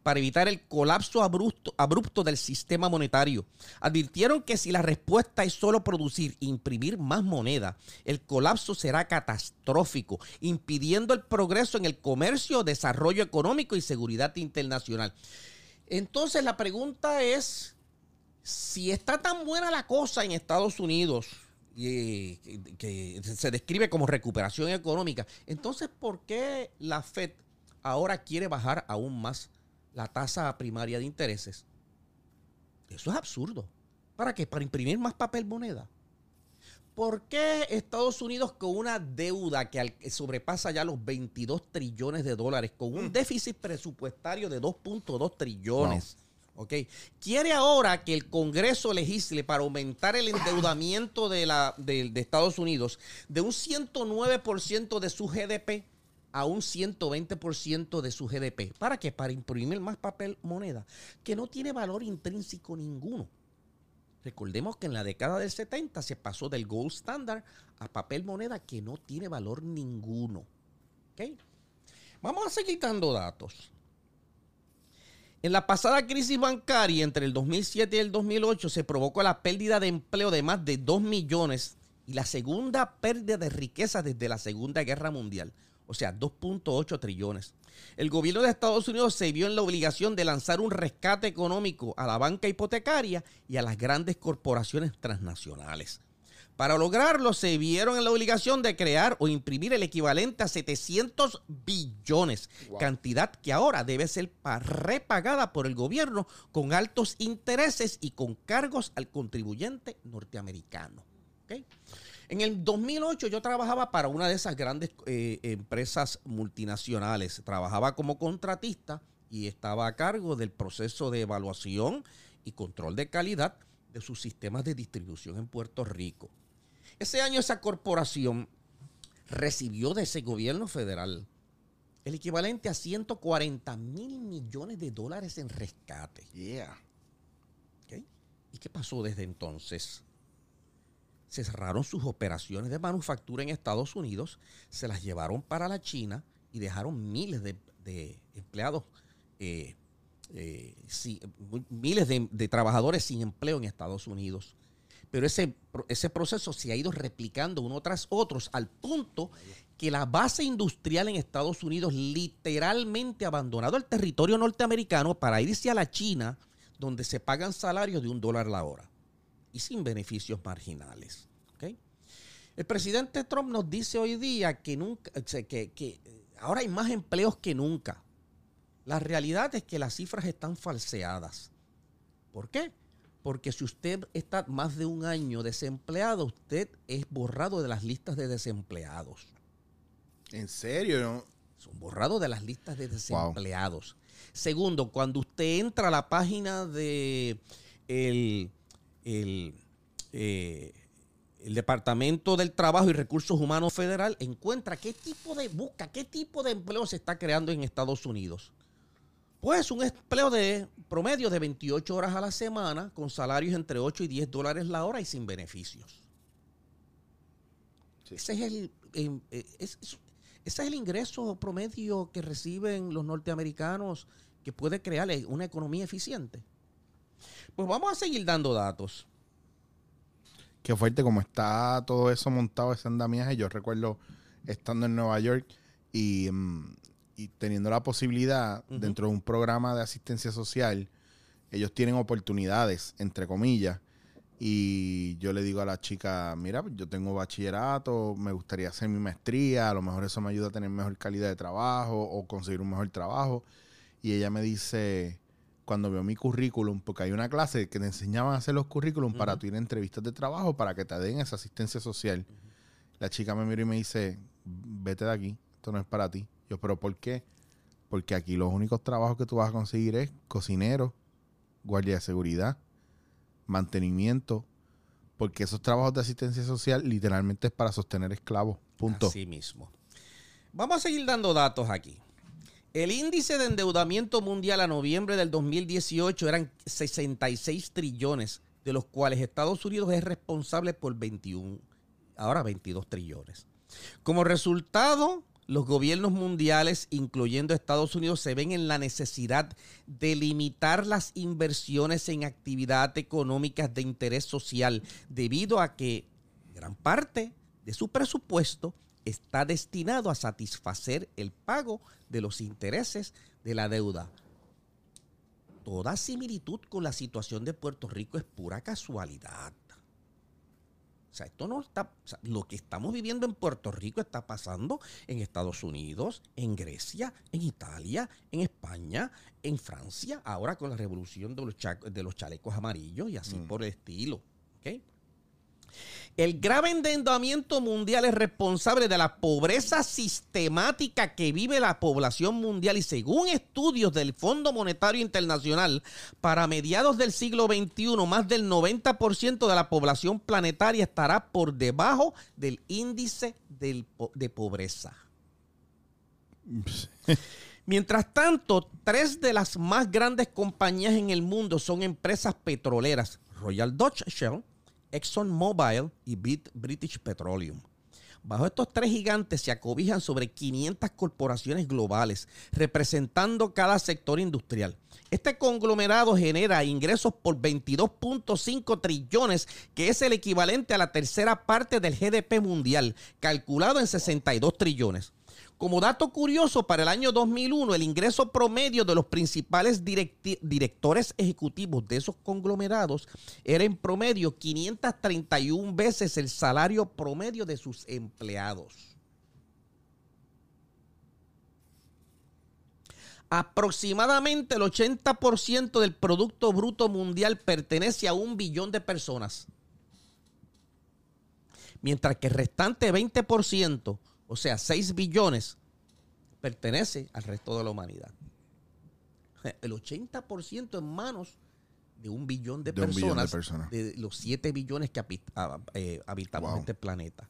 para evitar el colapso abrupto, abrupto del sistema monetario. Advirtieron que si la respuesta es solo producir e imprimir más moneda, el colapso será catastrófico, impidiendo el progreso en el comercio, desarrollo económico y seguridad internacional. Entonces la pregunta es, si está tan buena la cosa en Estados Unidos, y, que, se describe como recuperación económica, entonces ¿por qué la Fed ahora quiere bajar aún más la tasa primaria de intereses? Eso es absurdo. ¿Para qué? Para imprimir más papel moneda. ¿Por qué Estados Unidos con una deuda que, sobrepasa ya los 22 trillones de dólares, con un déficit presupuestario de 2.2 trillones? ¿Ok? Quiere ahora que el Congreso legisle para aumentar el endeudamiento de, la, de, Estados Unidos de un 109% de su GDP a un 120% de su GDP. ¿Para qué? Para imprimir más papel moneda, que no tiene valor intrínseco ninguno. Recordemos que en la década del 70 se pasó del gold standard a papel moneda que no tiene valor ninguno. ¿Ok? Vamos a seguir dando datos. En la pasada crisis bancaria entre el 2007 y el 2008 se provocó la pérdida de empleo de más de 2 millones y la segunda pérdida de riqueza desde la Segunda Guerra Mundial, o sea, 2.8 trillones. El gobierno de Estados Unidos se vio en la obligación de lanzar un rescate económico a la banca hipotecaria y a las grandes corporaciones transnacionales. Para lograrlo, se vieron en la obligación de crear o imprimir el equivalente a 700 billones, cantidad que ahora debe ser pa- repagada por el gobierno con altos intereses y con cargos al contribuyente norteamericano. En el 2008 yo trabajaba para una de esas grandes eh, empresas multinacionales. Trabajaba como contratista y estaba a cargo del proceso de evaluación y control de calidad de sus sistemas de distribución en Puerto Rico. Ese año esa corporación recibió de ese gobierno federal el equivalente a 140 mil millones de dólares en rescate. Yeah. ¿Y qué pasó desde entonces? Se cerraron sus operaciones de manufactura en Estados Unidos, se las llevaron para la China y dejaron miles de, de empleados, eh, eh, miles de, de trabajadores sin empleo en Estados Unidos. Pero ese, ese proceso se ha ido replicando uno tras otro al punto que la base industrial en Estados Unidos literalmente ha abandonado el territorio norteamericano para irse a la China, donde se pagan salarios de un dólar la hora y sin beneficios marginales. ¿ok? El presidente Trump nos dice hoy día que, nunca, que, que ahora hay más empleos que nunca. La realidad es que las cifras están falseadas. ¿Por qué? Porque si usted está más de un año desempleado, usted es borrado de las listas de desempleados. ¿En serio? no? Son borrados de las listas de desempleados. Segundo, cuando usted entra a la página de el, el, eh, el Departamento del Trabajo y Recursos Humanos Federal, encuentra qué tipo de busca, qué tipo de empleo se está creando en Estados Unidos. Pues un empleo de promedio de 28 horas a la semana, con salarios entre 8 y 10 dólares la hora y sin beneficios. Sí. Ese es el, em, eh, es- es- ese es el ingreso promedio que reciben los norteamericanos que puede crear eh, una economía eficiente. Pues vamos a seguir dando datos. Qué fuerte como está todo eso montado, ese andamiaje. Yo recuerdo estando en Nueva York y, mm, y teniendo la posibilidad dentro de un programa de asistencia social, ellos tienen oportunidades, entre comillas. Y yo le digo a la chica, mira, yo tengo bachillerato, me gustaría hacer mi maestría, a lo mejor eso me ayuda a tener mejor calidad de trabajo o conseguir un mejor trabajo. Y ella me dice, cuando veo mi currículum, porque hay una clase que te enseñaban a hacer los currículum para tu ir a entrevistas de trabajo para que te den esa asistencia social. La chica me mira y me dice, vete de aquí, esto no es para ti. Yo, pero ¿por qué? Porque aquí los únicos trabajos que tú vas a conseguir es cocinero, guardia de seguridad, mantenimiento, porque esos trabajos de asistencia social literalmente es para sostener esclavos. Punto. Así mismo. Vamos a seguir dando datos aquí. El índice de endeudamiento mundial a noviembre del 2018 eran 66 trillones, de los cuales Estados Unidos es responsable por 21, ahora 22 trillones. Como resultado, los gobiernos mundiales, incluyendo Estados Unidos, se ven en la necesidad de limitar las inversiones en actividades económicas de interés social, debido a que gran parte de su presupuesto está destinado a satisfacer el pago de los intereses de la deuda. Toda similitud con la situación de Puerto Rico es pura casualidad. O sea, esto no está. o sea, lo que estamos viviendo en Puerto Rico está pasando en Estados Unidos, en Grecia, en Italia, en España, en Francia, ahora con la revolución de los, cha- de los chalecos amarillos y así por el estilo. ¿ok? El grave endeudamiento mundial es responsable de la pobreza sistemática que vive la población mundial y según estudios del Fondo Monetario Internacional, para mediados del siglo XXI, más del 90% de la población planetaria estará por debajo del índice de pobreza. Mientras tanto, tres de las más grandes compañías en el mundo son empresas petroleras, Royal Dutch Shell, ExxonMobil y Brit- British Petroleum. Bajo estos tres gigantes se acobijan sobre 500 corporaciones globales, representando cada sector industrial. Este conglomerado genera ingresos por 22.5 trillones, que es el equivalente a la tercera parte del GDP mundial, calculado en 62 trillones. Como dato curioso, para el año 2001, el ingreso promedio de los principales directores ejecutivos de esos conglomerados era en promedio 531 veces el salario promedio de sus empleados. Aproximadamente el 80% del Producto Bruto Mundial pertenece a un billón de personas. mientras que el restante 20%, o sea, 6 billones, pertenece al resto de la humanidad. El 80% en manos de un billón de De un billón de personas, personas. de los 7 billones que ah, eh, habitamos Wow. este planeta.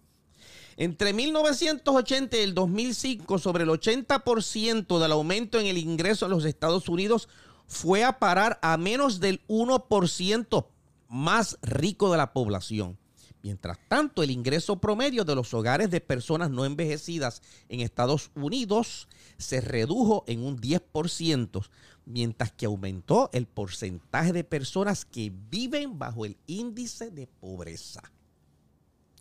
Entre 1980 y el 2005, sobre el 80% del aumento en el ingreso en los Estados Unidos fue a parar a menos del 1% más rico de la población. Mientras tanto, el ingreso promedio de los hogares de personas no envejecidas en Estados Unidos se redujo en un 10%, mientras que aumentó el porcentaje de personas que viven bajo el índice de pobreza.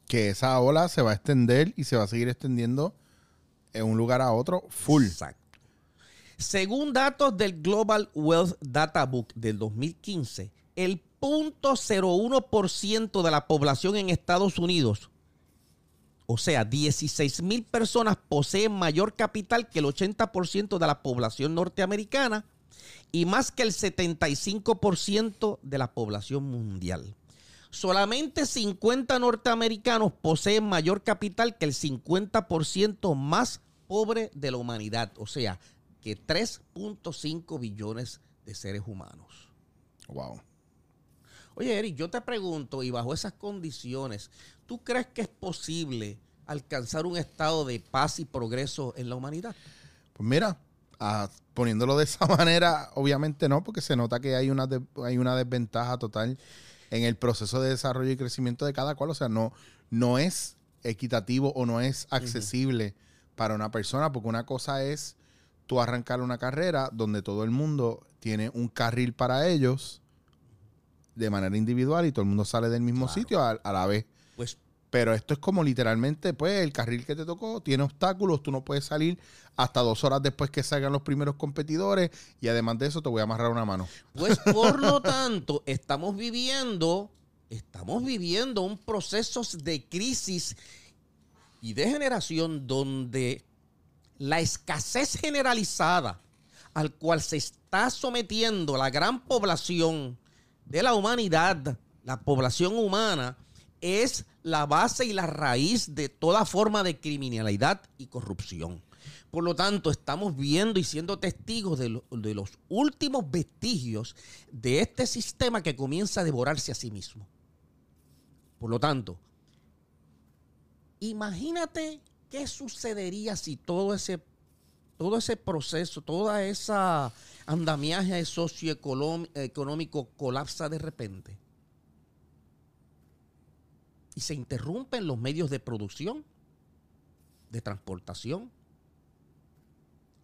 Que esa ola se va a extender y se va a seguir extendiendo en un lugar a otro full. Exacto. Según datos del Global Wealth Data Book del 2015, el 0.01% de la población en Estados Unidos, o sea, 16 mil personas poseen mayor capital que el 80% de la población norteamericana y más que el 75% de la población mundial. Solamente 50 norteamericanos poseen mayor capital que el 50% más pobre de la humanidad, o sea, que 3.5 billones de seres humanos. Wow. Oye, Eric, yo te pregunto, y bajo esas condiciones, ¿tú crees que es posible alcanzar un estado de paz y progreso en la humanidad? Pues mira, ah, poniéndolo de esa <laughs> manera, obviamente no, porque se nota que hay una, de- hay una desventaja total en el proceso de desarrollo y crecimiento de cada cual. O sea, no, no es equitativo o no es accesible para una persona, porque una cosa es tú arrancar una carrera donde todo el mundo tiene un carril para ellos de manera individual y todo el mundo sale del mismo Claro. sitio a, a la vez. Pues Pero esto es como literalmente, pues, el carril que te tocó tiene obstáculos, tú no puedes salir hasta dos horas después que salgan los primeros competidores y además de eso te voy a amarrar una mano. Pues por lo <laughs> tanto, estamos viviendo, estamos viviendo un proceso de crisis y de generación donde la escasez generalizada al cual se está sometiendo la gran población de la humanidad, la población humana, es la base y la raíz de toda forma de criminalidad y corrupción. Por lo tanto, estamos viendo y siendo testigos de, lo- de los últimos vestigios de este sistema que comienza a devorarse a sí mismo. Por lo tanto, imagínate qué sucedería si todo ese, todo ese proceso, toda esa andamiaje socioeconómico colapsa de repente. Y se interrumpen los medios de producción, de transportación,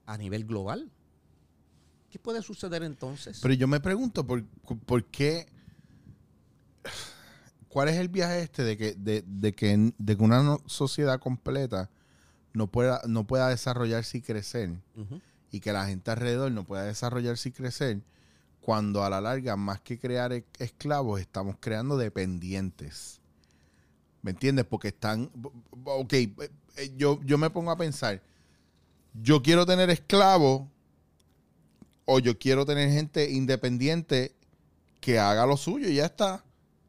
a nivel global. ¿Qué puede suceder entonces? Pero yo me pregunto, ¿por, por qué? ¿Cuál es el viaje este de que, de, de que, de que una no- sociedad completa no pueda, no pueda desarrollarse y crecer? Ujú. Y que la gente alrededor no pueda desarrollarse y crecer, cuando a la larga, más que crear e- esclavos, estamos creando dependientes. ¿Me entiendes? Porque están. Ok, eh, eh, yo, yo me pongo a pensar, yo quiero tener esclavos o yo quiero tener gente independiente que haga lo suyo y ya está.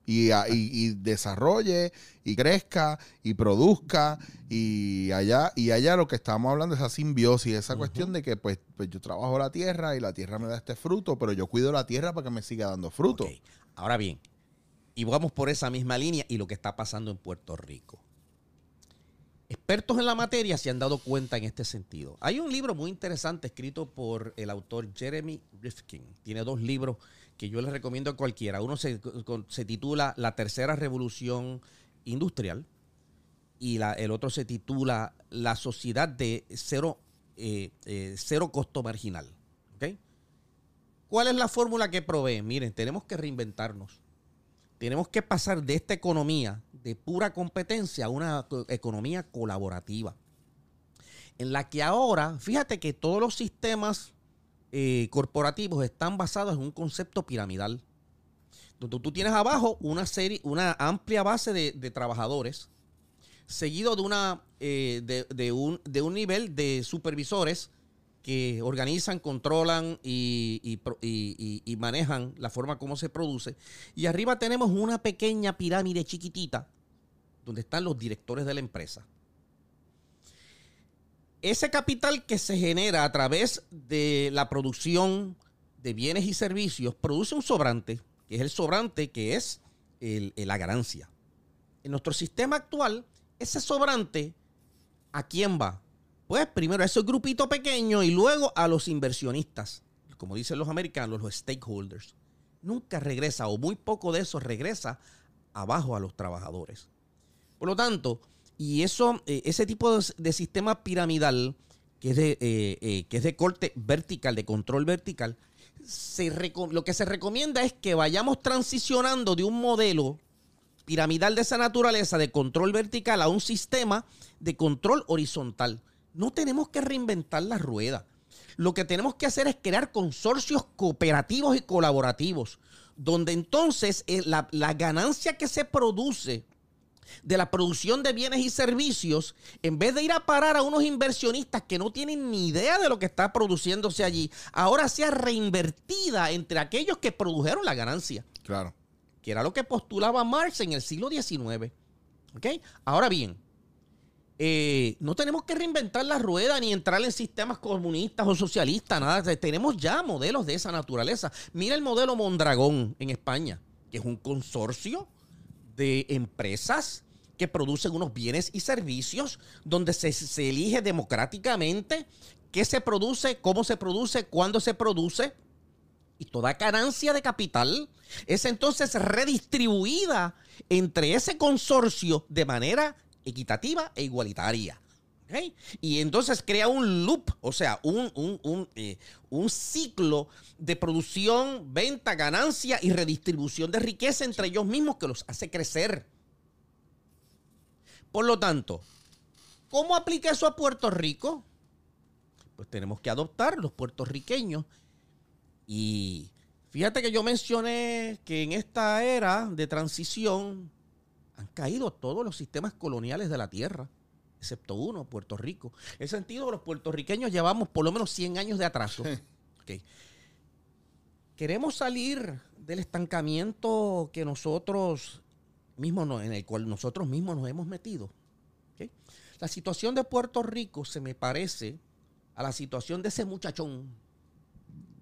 Y, a- y- y desarrolle y crezca y produzca y allá y allá lo que estamos hablando es esa simbiosis, esa cuestión de que pues, pues yo trabajo la tierra y la tierra me da este fruto, pero yo cuido la tierra para que me siga dando fruto. Ahora bien, y vamos por esa misma línea y lo que está pasando en Puerto Rico. Expertos en la materia se han dado cuenta en este sentido. Hay un libro muy interesante escrito por el autor Jeremy Rifkin. Tiene dos libros que yo les recomiendo a cualquiera. Uno se, se titula La Tercera Revolución Industrial y el otro se titula La Sociedad de Cero, eh, eh, cero Costo Marginal. ¿Ok? ¿Cuál es la fórmula que provee? Miren, tenemos que reinventarnos. Tenemos que pasar de esta economía de pura competencia a una co- economía colaborativa. En la que ahora, fíjate que todos los sistemas eh, corporativos están basados en un concepto piramidal. Donde tú tienes abajo una serie, una amplia base de, trabajadores, seguido de una eh, de, un, de un nivel de supervisores que organizan, controlan y- y manejan la forma como se produce. Y arriba tenemos una pequeña pirámide chiquitita donde están los directores de la empresa. Ese capital que se genera a través de la producción de bienes y servicios produce un sobrante, que es el sobrante que es el- la ganancia. En nuestro sistema actual, ese sobrante, ¿a quién va? Pues primero a ese grupito pequeño y luego a los inversionistas, como dicen los americanos, los stakeholders. Nunca regresa o muy poco de eso regresa abajo a los trabajadores. Por lo tanto, y eso, eh, ese tipo de, sistema piramidal, que es de, eh, eh, que es de corte vertical, de control vertical, se lo que se recomienda es que vayamos transicionando de un modelo piramidal de esa naturaleza, de control vertical, a un sistema de control horizontal. No tenemos que reinventar la rueda. Lo que tenemos que hacer es crear consorcios cooperativos y colaborativos, donde entonces la ganancia que se produce de la producción de bienes y servicios, en vez de ir a parar a unos inversionistas que no tienen ni idea de lo que está produciéndose allí, ahora sea reinvertida entre aquellos que produjeron la ganancia Claro. que era lo que postulaba Marx en el siglo XIX. ¿Ok? Ahora bien, eh, no tenemos que reinventar la rueda ni entrar en sistemas comunistas o socialistas, nada. Te- Tenemos ya modelos de esa naturaleza. Mira el modelo Mondragón en España, que es un consorcio de empresas que producen unos bienes y servicios donde se, se elige democráticamente qué se produce, cómo se produce, cuándo se produce y toda ganancia de capital es entonces redistribuida entre ese consorcio de manera equitativa e igualitaria. Y entonces crea un loop, o sea, un, un- un, eh, un ciclo de producción, venta, ganancia y redistribución de riqueza entre ellos mismos que los hace crecer. Por lo tanto, ¿cómo aplica eso a Puerto Rico? Pues tenemos que adoptar los puertorriqueños y fíjate que yo mencioné que en esta era de transición han caído todos los sistemas coloniales de la tierra, excepto uno, Puerto Rico. En ese sentido, los puertorriqueños llevamos por lo menos 100 años de atraso. Ok. Queremos salir del estancamiento que nosotros mismos, no- en el cual nosotros mismos nos hemos metido. Ok. La situación de Puerto Rico se me parece a la situación de ese muchachón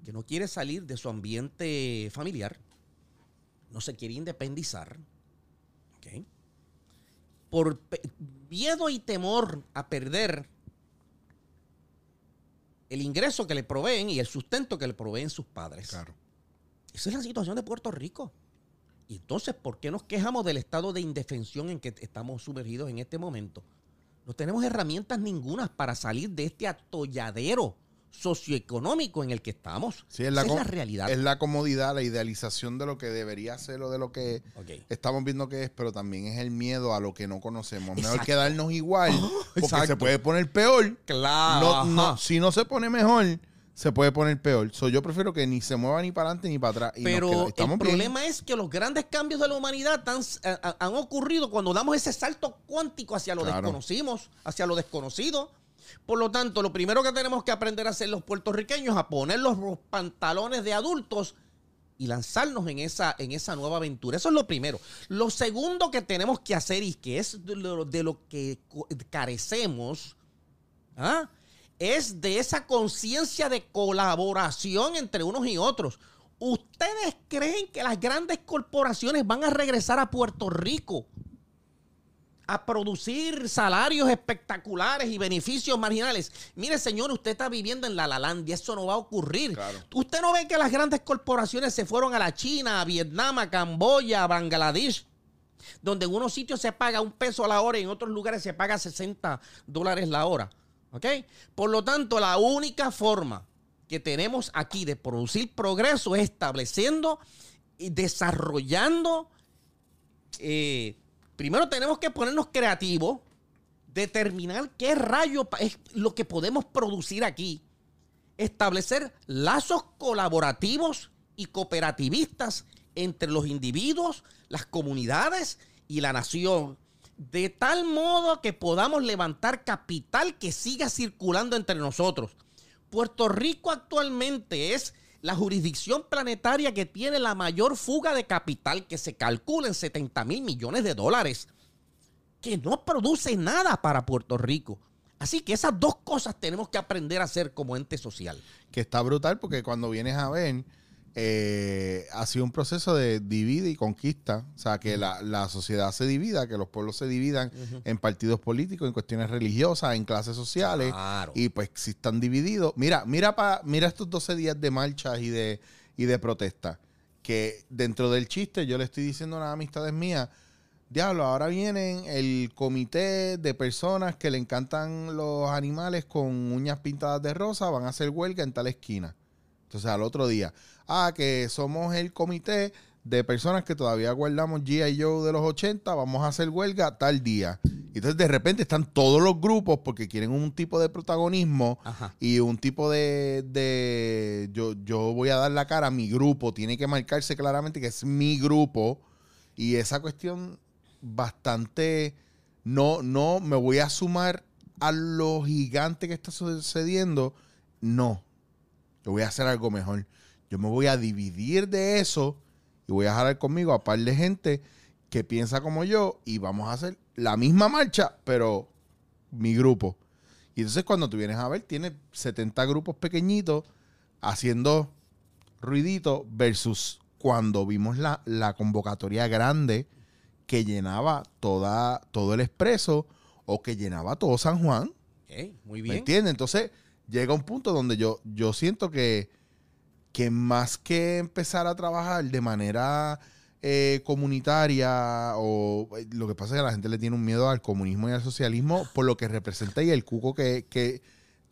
que no quiere salir de su ambiente familiar, no se quiere independizar, ¿ok? por miedo y temor a perder el ingreso que le proveen y el sustento que le proveen sus padres. Claro. Esa es la situación de Puerto Rico. Y entonces, ¿por qué nos quejamos del estado de indefensión en que estamos sumergidos en este momento? No tenemos herramientas ningunas para salir de este atolladero socioeconómico en el que estamos. Sí, es la, Esa es co- la realidad. Es la comodidad, la idealización de lo que debería ser o de lo que estamos viendo que es, pero también es el miedo a lo que no conocemos. Mejor quedarnos igual, <laughs> porque exacto. se puede poner peor. Claro. No, si no se pone mejor, se puede poner peor. So, yo prefiero que ni se mueva ni para adelante ni para atrás. y Pero el bien. problema es que los grandes cambios de la humanidad tan- eh, han, han ocurrido cuando damos ese salto cuántico hacia lo Claro. desconocimos, hacia lo desconocido. Por lo tanto, lo primero que tenemos que aprender a hacer los puertorriqueños es a poner los pantalones de adultos y lanzarnos en esa, en esa nueva aventura. Eso es lo primero. Lo segundo que tenemos que hacer y que es de lo, de lo que carecemos, ¿ah? es de esa conciencia de colaboración entre unos y otros. ¿Ustedes creen que las grandes corporaciones van a regresar a Puerto Rico a producir salarios espectaculares y beneficios marginales? Mire, señor, usted está viviendo en la Lalandia, eso no va a ocurrir. Claro. Usted no ve que las grandes corporaciones se fueron a la China, a Vietnam, a Camboya, a Bangladesh, donde en unos sitios se paga un peso a la hora y en otros lugares se paga 60 dólares la hora. ¿Ok? Por lo tanto, la única forma que tenemos aquí de producir progreso es estableciendo y desarrollando. eh, primero tenemos que ponernos creativos, determinar qué rayo es lo que podemos producir aquí, establecer lazos colaborativos y cooperativistas entre los individuos, las comunidades y la nación, de tal modo que podamos levantar capital que siga circulando entre nosotros. Puerto Rico actualmente es la jurisdicción planetaria que tiene la mayor fuga de capital que se calcula en 70 mil millones de dólares. que no produce nada para Puerto Rico. Así que esas dos cosas tenemos que aprender a hacer como ente social. que está brutal porque cuando vienes a ver, eh, ha sido un proceso de divide y conquista. O sea, que la, la sociedad se divida, que los pueblos se dividan en partidos políticos, en cuestiones religiosas, en clases sociales. Claro. Y pues si están divididos. Mira, mira, pa, mira estos 12 días de marchas y de, y de protesta. Que dentro del chiste yo le estoy diciendo a las amistades mías, diablo, ahora vienen el comité de personas que le encantan los animales con uñas pintadas de rosa, van a hacer huelga en tal esquina. Entonces al otro día, ah, que somos el comité de personas que todavía guardamos G.I. Joe de los 80, vamos a hacer huelga tal día. Y entonces de repente están todos los grupos porque quieren un tipo de protagonismo Ajá. y un tipo de, de yo, yo voy a dar la cara a mi grupo, tiene que marcarse claramente que es mi grupo y esa cuestión bastante no no me voy a sumar a lo gigante que está sucediendo, no. Yo voy a hacer algo mejor. Yo me voy a dividir de eso y voy a jalar conmigo a par de gente que piensa como yo y vamos a hacer la misma marcha, pero mi grupo. Y entonces cuando tú vienes a ver, tiene 70 grupos pequeñitos haciendo ruidito versus cuando vimos la, la convocatoria grande que llenaba toda, todo el expreso o que llenaba todo San Juan. Muy ¿Me bien. entiendes? Entonces llega un punto donde yo, yo siento que, que más que empezar a trabajar de manera eh, comunitaria o eh, lo que pasa es que la gente le tiene un miedo al comunismo y al socialismo por lo que representa y el cuco que, que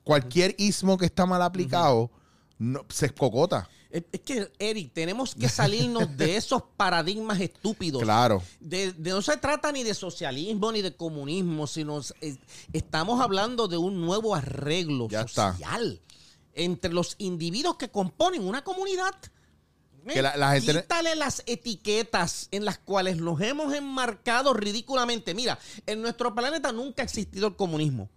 cualquier ismo que está mal aplicado no, se escocota. Es es que, Eric, tenemos que salirnos de <laughs> esos paradigmas estúpidos. Claro. De, de- no se trata ni de socialismo ni de comunismo, sino eh, estamos hablando de un nuevo arreglo Ya está. social entre los individuos que componen una comunidad. Que la- la gente- Quítale las etiquetas en las cuales nos hemos enmarcado ridículamente. Mira, en nuestro planeta nunca ha existido el comunismo.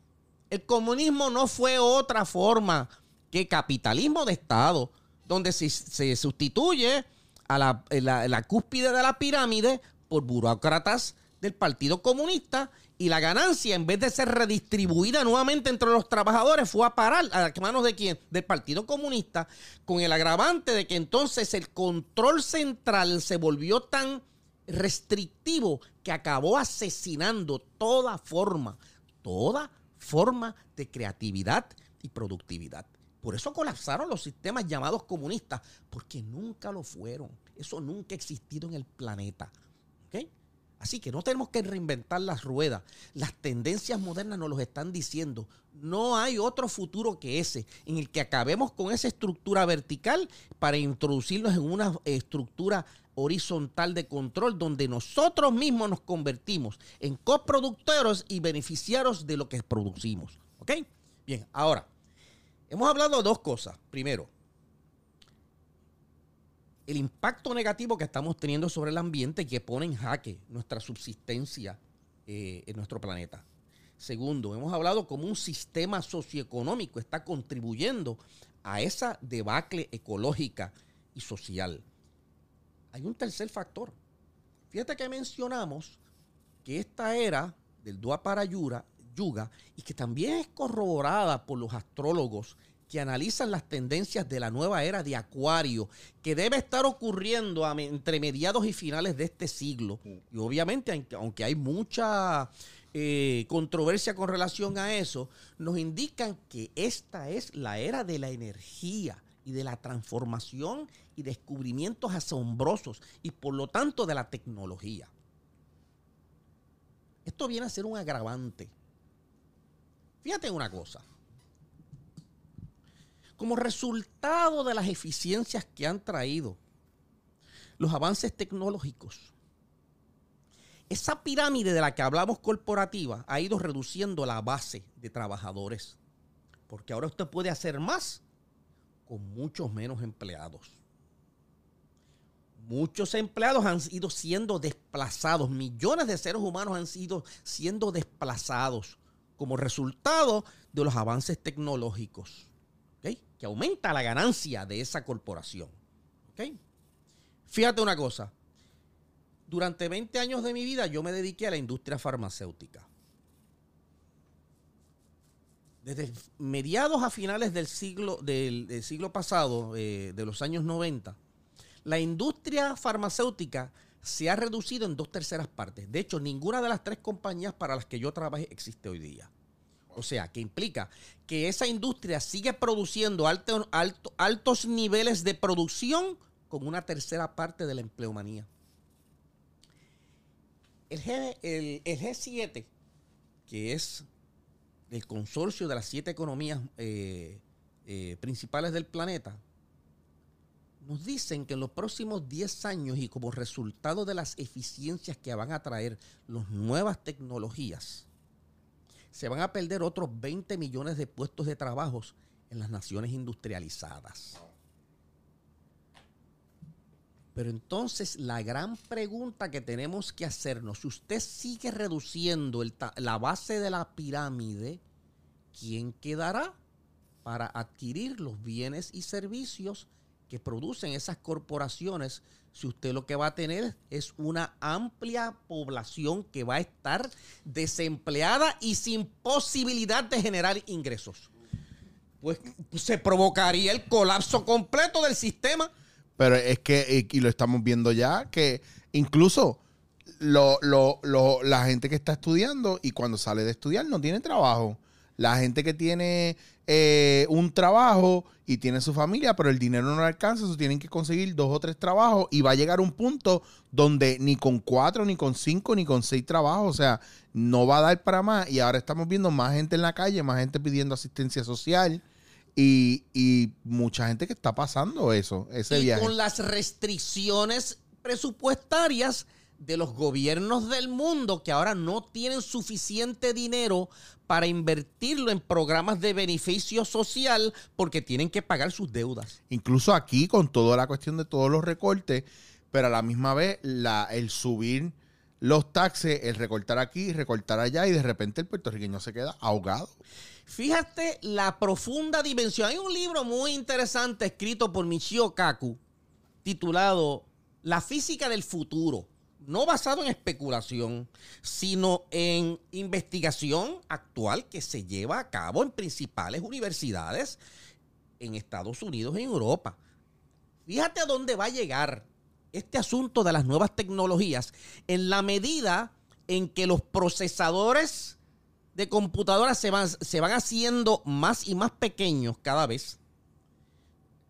El comunismo no fue otra forma que capitalismo de Estado, donde se, sustituye a la, la- la cúspide de la pirámide por burócratas del Partido Comunista y la ganancia, en vez de ser redistribuida nuevamente entre los trabajadores, fue a parar a manos de quién? Del Partido Comunista, con el agravante de que entonces el control central se volvió tan restrictivo que acabó asesinando toda forma, toda forma de creatividad y productividad. Por eso colapsaron los sistemas llamados comunistas, porque nunca lo fueron. Eso nunca ha existido en el planeta. Así que no tenemos que reinventar las ruedas. Las tendencias modernas nos lo están diciendo. No hay otro futuro que ese, en el que acabemos con esa estructura vertical para introducirnos en una estructura horizontal de control donde nosotros mismos nos convertimos en coproductores y beneficiarios de lo que producimos. ¿Ok? Bien, ahora, hemos hablado de dos cosas. Primero, el impacto negativo que estamos teniendo sobre el ambiente que pone en jaque nuestra subsistencia eh, en nuestro planeta. Segundo, hemos hablado cómo un sistema socioeconómico está contribuyendo a esa debacle ecológica y social. Hay un tercer factor. Fíjate que mencionamos que esta era del Dwapara Yura, Y que también es corroborada por los astrólogos que analizan las tendencias de la nueva era de Acuario, que debe estar ocurriendo entre mediados y finales de este siglo. Y obviamente, aunque- aunque hay mucha eh, controversia con relación a eso, nos indican que esta es la era de la energía y de la transformación y descubrimientos asombrosos y por lo tanto de la tecnología. Esto viene a ser un agravante. Fíjate una cosa. Como resultado de las eficiencias que han traído los avances tecnológicos, esa pirámide de la que hablamos corporativa ha ido reduciendo la base de trabajadores. Porque ahora usted puede hacer más con muchos menos empleados. Muchos empleados han ido siendo desplazados, millones de seres humanos han sido siendo desplazados como resultado de los avances tecnológicos, que aumenta la ganancia de esa corporación. ¿ok? Fíjate una cosa, Durante 20 años de mi vida yo me dediqué a la industria farmacéutica. Desde mediados a finales del siglo, del siglo pasado, eh, de los años 90, la industria farmacéutica se ha reducido en dos terceras partes. De hecho, ninguna de las tres compañías para las que yo trabajé existe hoy día. O sea, que implica que esa industria sigue produciendo alto- alto- altos niveles de producción con una tercera parte de la empleomanía. El, G, el, el G7, que es el consorcio de las siete economías eh, eh, principales del planeta, nos dicen que en los próximos 10 años y como resultado de las eficiencias que van a traer las nuevas tecnologías, se van a perder otros 20 millones de puestos de trabajo en las naciones industrializadas. Pero entonces la gran pregunta que tenemos que hacernos, si usted sigue reduciendo la base de la pirámide, ¿quién quedará para adquirir los bienes y servicios que producen esas corporaciones? Si usted lo que va a tener es una amplia población que va a estar desempleada y sin posibilidad de generar ingresos. Pues se provocaría el colapso completo del sistema. Pero es que, y lo estamos viendo ya, que incluso lo, lo- lo- la gente que está estudiando y cuando sale de estudiar no tiene trabajo. La gente que tiene eh, un trabajo y tiene su familia, pero el dinero no le alcanza, so tienen que conseguir dos o tres trabajos y va a llegar un punto donde ni con cuatro, ni con cinco, ni con seis trabajos, o sea, no va a dar para más. Y ahora estamos viendo más gente en la calle, más gente pidiendo asistencia social. Y, y mucha gente que está pasando eso, ese y viaje. con las restricciones presupuestarias de los gobiernos del mundo que ahora no tienen suficiente dinero para invertirlo en programas de beneficio social porque tienen que pagar sus deudas. Incluso aquí con toda la cuestión de todos los recortes, pero a la misma vez la, el subir los taxes, el recortar aquí, recortar allá y de repente el puertorriqueño se queda ahogado. Fíjate la profunda dimensión. Hay un libro muy interesante escrito por Michio Kaku titulado La física del futuro. No basado en especulación, sino en investigación actual que se lleva a cabo en principales universidades en Estados Unidos y en Europa. Fíjate a dónde va a llegar este asunto de las nuevas tecnologías en la medida en que los procesadores de computadoras se van, se van haciendo más y más pequeños cada vez.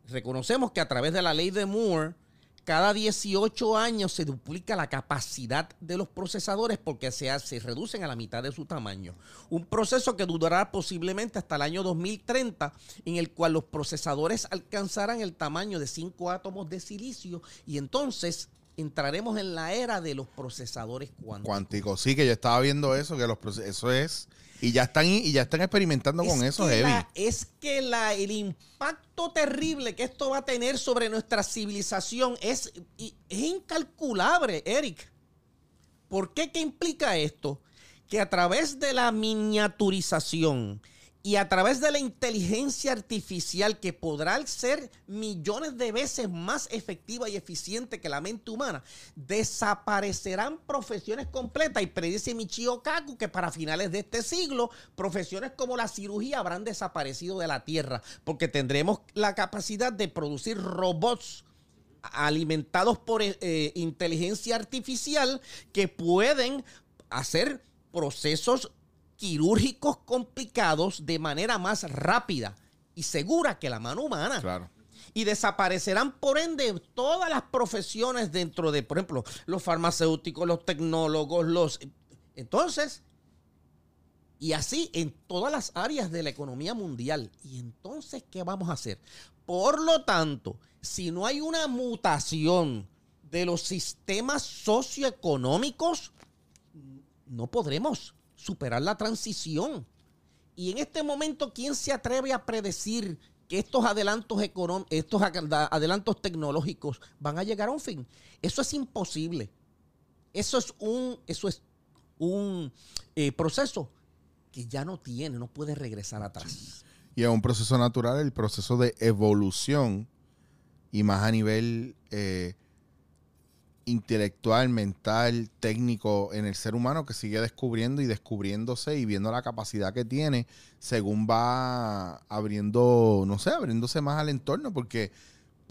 Reconocemos que a través de la ley de Moore, cada 18 años se duplica la capacidad de los procesadores porque se, se reducen a la mitad de su tamaño. Un proceso que durará posiblemente hasta el año 2030, en el cual los procesadores alcanzarán el tamaño de 5 átomos de silicio y entonces entraremos en la era de los procesadores cuánticos. Cuántico, sí, que yo estaba viendo eso, que los eso es. Y ya están, y ya están experimentando con eso, Heavy. la- es que la- el impacto terrible que esto va a tener sobre nuestra civilización es, es incalculable, Eric. ¿Por qué? ¿Qué implica esto? Que a través de la miniaturización y a través de la inteligencia artificial que podrá ser millones de veces más efectiva y eficiente que la mente humana, desaparecerán profesiones completas. Y predice Michio Kaku que para finales de este siglo profesiones como la cirugía habrán desaparecido de la Tierra porque tendremos la capacidad de producir robots alimentados por eh, eh, inteligencia artificial que pueden hacer procesos quirúrgicos complicados de manera más rápida y segura que la mano humana. Claro. Y desaparecerán, por ende, todas las profesiones dentro de, por ejemplo, los farmacéuticos, los tecnólogos, los... Entonces, y así en todas las áreas de la economía mundial. Y entonces, ¿qué vamos a hacer? Por lo tanto, si no hay una mutación de los sistemas socioeconómicos, no podremos superar la transición. Y en este momento, ¿quién se atreve a predecir que estos adelantos económ- estos adelantos tecnológicos van a llegar a un fin? Eso es imposible. Eso es un, eso es un eh, proceso que ya no tiene, no puede regresar atrás. Y es un proceso natural, el proceso de evolución, y más a nivel eh, intelectual, mental, técnico en el ser humano que sigue descubriendo y descubriéndose y viendo la capacidad que tiene según va abriendo, no sé, abriéndose más al entorno, porque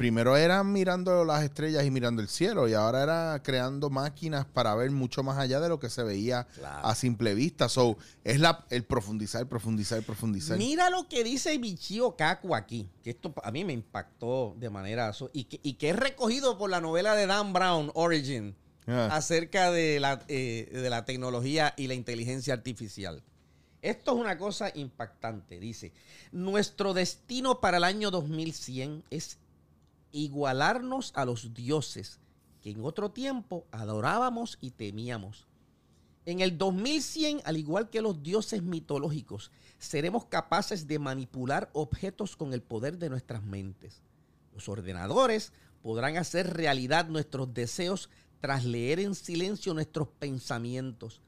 primero eran mirando las estrellas y mirando el cielo y ahora era creando máquinas para ver mucho más allá de lo que se veía Claro. a simple vista. So, es la, el profundizar, profundizar, profundizar. Mira lo que dice Michio Kaku aquí, que esto a mí me impactó de manera so- y que, y que es recogido por la novela de Dan Brown, Origin, Ah. acerca de la, eh, de la tecnología y la inteligencia artificial. Esto es una cosa impactante. Dice, nuestro destino para el año 2100 es igualarnos a los dioses que en otro tiempo adorábamos y temíamos. En el 2100, al igual que los dioses mitológicos, seremos capaces de manipular objetos con el poder de nuestras mentes. Los ordenadores podrán hacer realidad nuestros deseos tras leer en silencio nuestros pensamientos.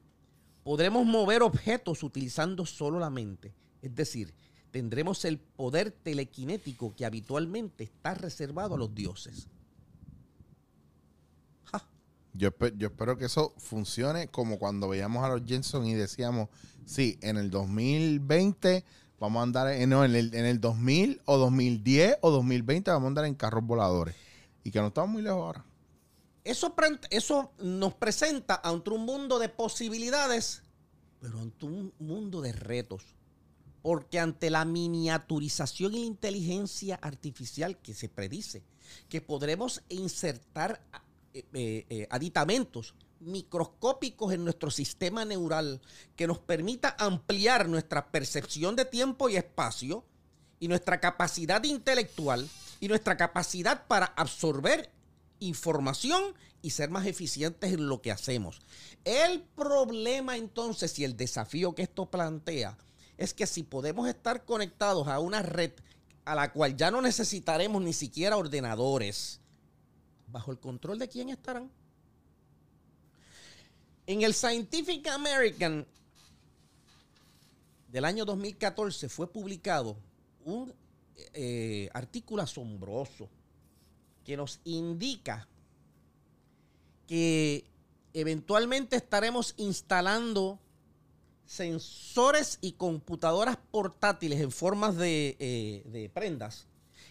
Podremos mover objetos utilizando solo la mente. Es decir, tendremos el poder telequinético que habitualmente está reservado a los dioses. Ja. Yo, espe- yo espero que eso funcione como cuando veíamos a los Jensen y decíamos, sí, en el 2020 vamos a andar, en, no, en, el, en el 2000 o 2010 o 2020 vamos a andar en carros voladores. Y que no estamos muy lejos ahora. Eso, eso nos presenta ante un mundo de posibilidades, pero ante un mundo de retos. Porque ante la miniaturización y la inteligencia artificial que se predice, que podremos insertar eh, eh, eh, aditamentos microscópicos en nuestro sistema neural que nos permita ampliar nuestra percepción de tiempo y espacio y nuestra capacidad intelectual y nuestra capacidad para absorber información y ser más eficientes en lo que hacemos. El problema entonces y el desafío que esto plantea es que si podemos estar conectados a una red a la cual ya no necesitaremos ni siquiera ordenadores, ¿bajo el control de quién estarán? En el Scientific American del año 2014 fue publicado un eh, artículo asombroso que nos indica que eventualmente estaremos instalando sensores y computadoras portátiles en formas de, eh, de prendas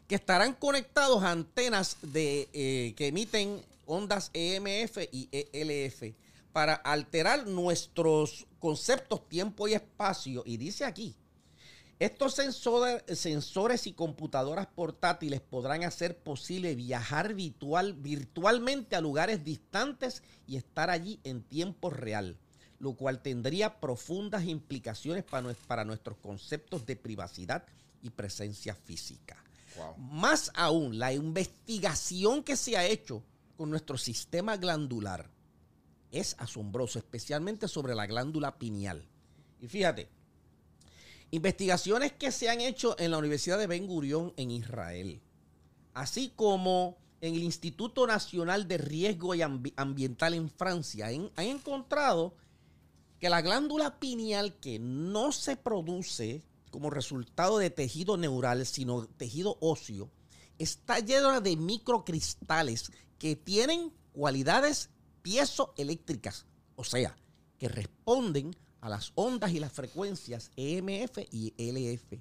que estarán conectados a antenas de, eh, que emiten ondas EMF y ELF para alterar nuestros conceptos tiempo y espacio. Y dice aquí, estos sensores, sensores y computadoras portátiles podrán hacer posible viajar virtual, virtualmente a lugares distantes y estar allí en tiempo real, lo cual tendría profundas implicaciones para, nues- para nuestros conceptos de privacidad y presencia física. Más aún, la investigación que se ha hecho con nuestro sistema glandular es asombroso, especialmente sobre la glándula pineal. Y fíjate, investigaciones que se han hecho en la Universidad de Ben Gurión en Israel, así como en el Instituto Nacional de Riesgo Ambiental en Francia, han encontrado que la glándula pineal que no se produce como resultado de tejido neural, sino tejido óseo, está llena de microcristales que tienen cualidades piezoeléctricas, o sea, que responden a las ondas y las frecuencias EMF y LF.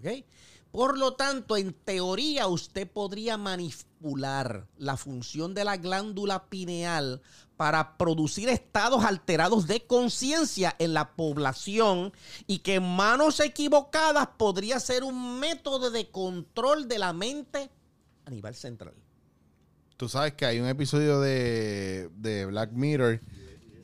¿ok? Por lo tanto, en teoría usted podría manipular la función de la glándula pineal para producir estados alterados de conciencia en la población y que manos equivocadas podría ser un método de control de la mente a nivel central. Tú sabes que hay un episodio de, de Black Mirror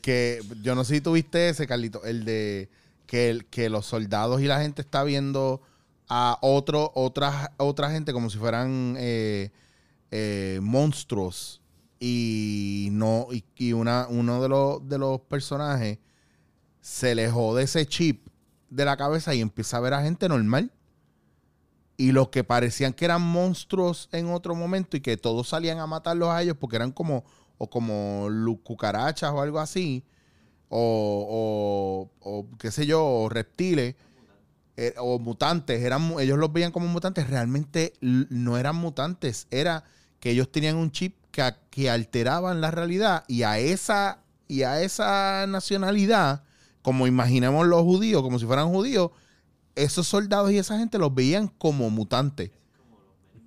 que yo no sé si tuviste ese, Carlito, el de que, que los soldados y la gente está viendo a otro, otra, otra gente como si fueran eh, eh, monstruos y no y, una, uno de los, de los personajes se le jode ese chip de la cabeza y empieza a ver a gente normal. Y los que parecían que eran monstruos en otro momento y que todos salían a matarlos a ellos porque eran como, o como cucarachas o algo así, o, o, o qué sé yo, o reptiles, eh, o mutantes, eran, ellos los veían como mutantes, realmente no eran mutantes, era que ellos tenían un chip que, que alteraban la realidad y a esa y a esa nacionalidad, como imaginemos los judíos, como si fueran judíos, esos soldados y esa gente los veían como mutantes.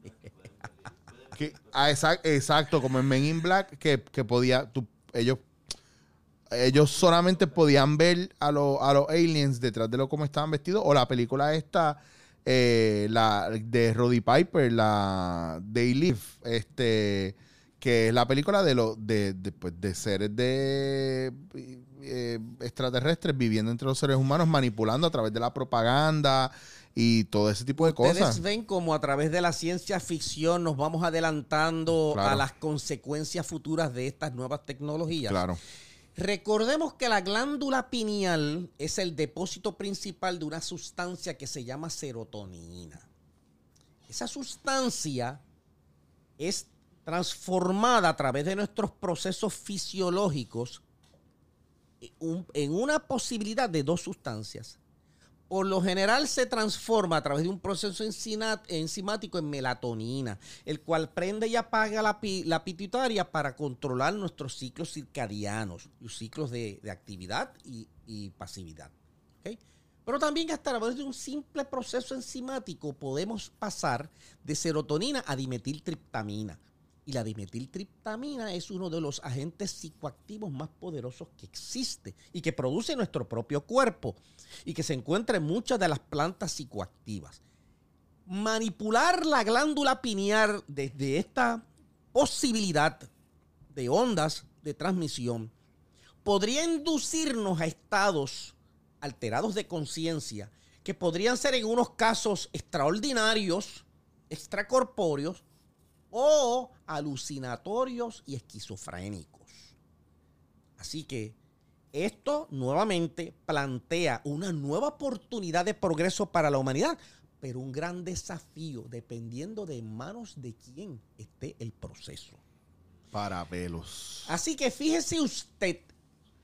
<laughs> Que- ah, exa- exacto, como en Men in Black, que, que podía, ellos, ellos solamente podían ver a, los a los aliens detrás de lo cómo estaban vestidos, o la película esta, eh, la de Roddy Piper, la They Live, este, que es la película de, los de, de, pues, de seres de eh, extraterrestres viviendo entre los seres humanos, manipulando a través de la propaganda y todo ese tipo de Ustedes cosas. ven como a través de la ciencia ficción nos vamos adelantando Claro. a las consecuencias futuras de estas nuevas tecnologías. Claro. Recordemos que la glándula pineal es el depósito principal de una sustancia que se llama serotonina. Esa sustancia es transformada a través de nuestros procesos fisiológicos en un- en una posibilidad de dos sustancias. Por lo general se transforma a través de un proceso enzimático en melatonina, el cual prende y apaga la, pi- la pituitaria para controlar nuestros ciclos circadianos, los ciclos de, actividad y, y pasividad. ¿ok? Pero también a través de un simple proceso enzimático podemos pasar de serotonina a dimetiltriptamina. Y la dimetiltriptamina es uno de los agentes psicoactivos más poderosos que existe y que produce nuestro propio cuerpo y que se encuentra en muchas de las plantas psicoactivas. Manipular la glándula pineal desde esta posibilidad de ondas de transmisión podría inducirnos a estados alterados de conciencia que podrían ser en unos casos extraordinarios, extracorpóreos o alucinatorios y esquizofrénicos. Así que esto nuevamente plantea una nueva oportunidad de progreso para la humanidad, pero un gran desafío dependiendo de manos de quién esté el proceso. Para pelos. Así que fíjese usted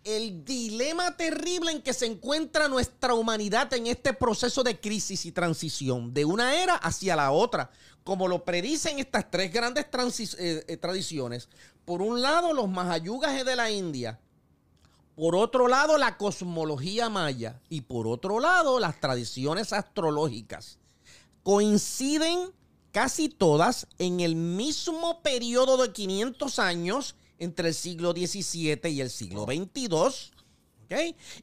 el dilema terrible en que se encuentra nuestra humanidad en este proceso de crisis y transición de una era hacia la otra, como lo predicen estas tres grandes eh, eh, tradiciones. Por un lado, los mahayugas de la India. Por otro lado, la cosmología maya. Y por otro lado, las tradiciones astrológicas. Coinciden casi todas en el mismo periodo de 500 años entre el siglo XVII y el siglo XXII.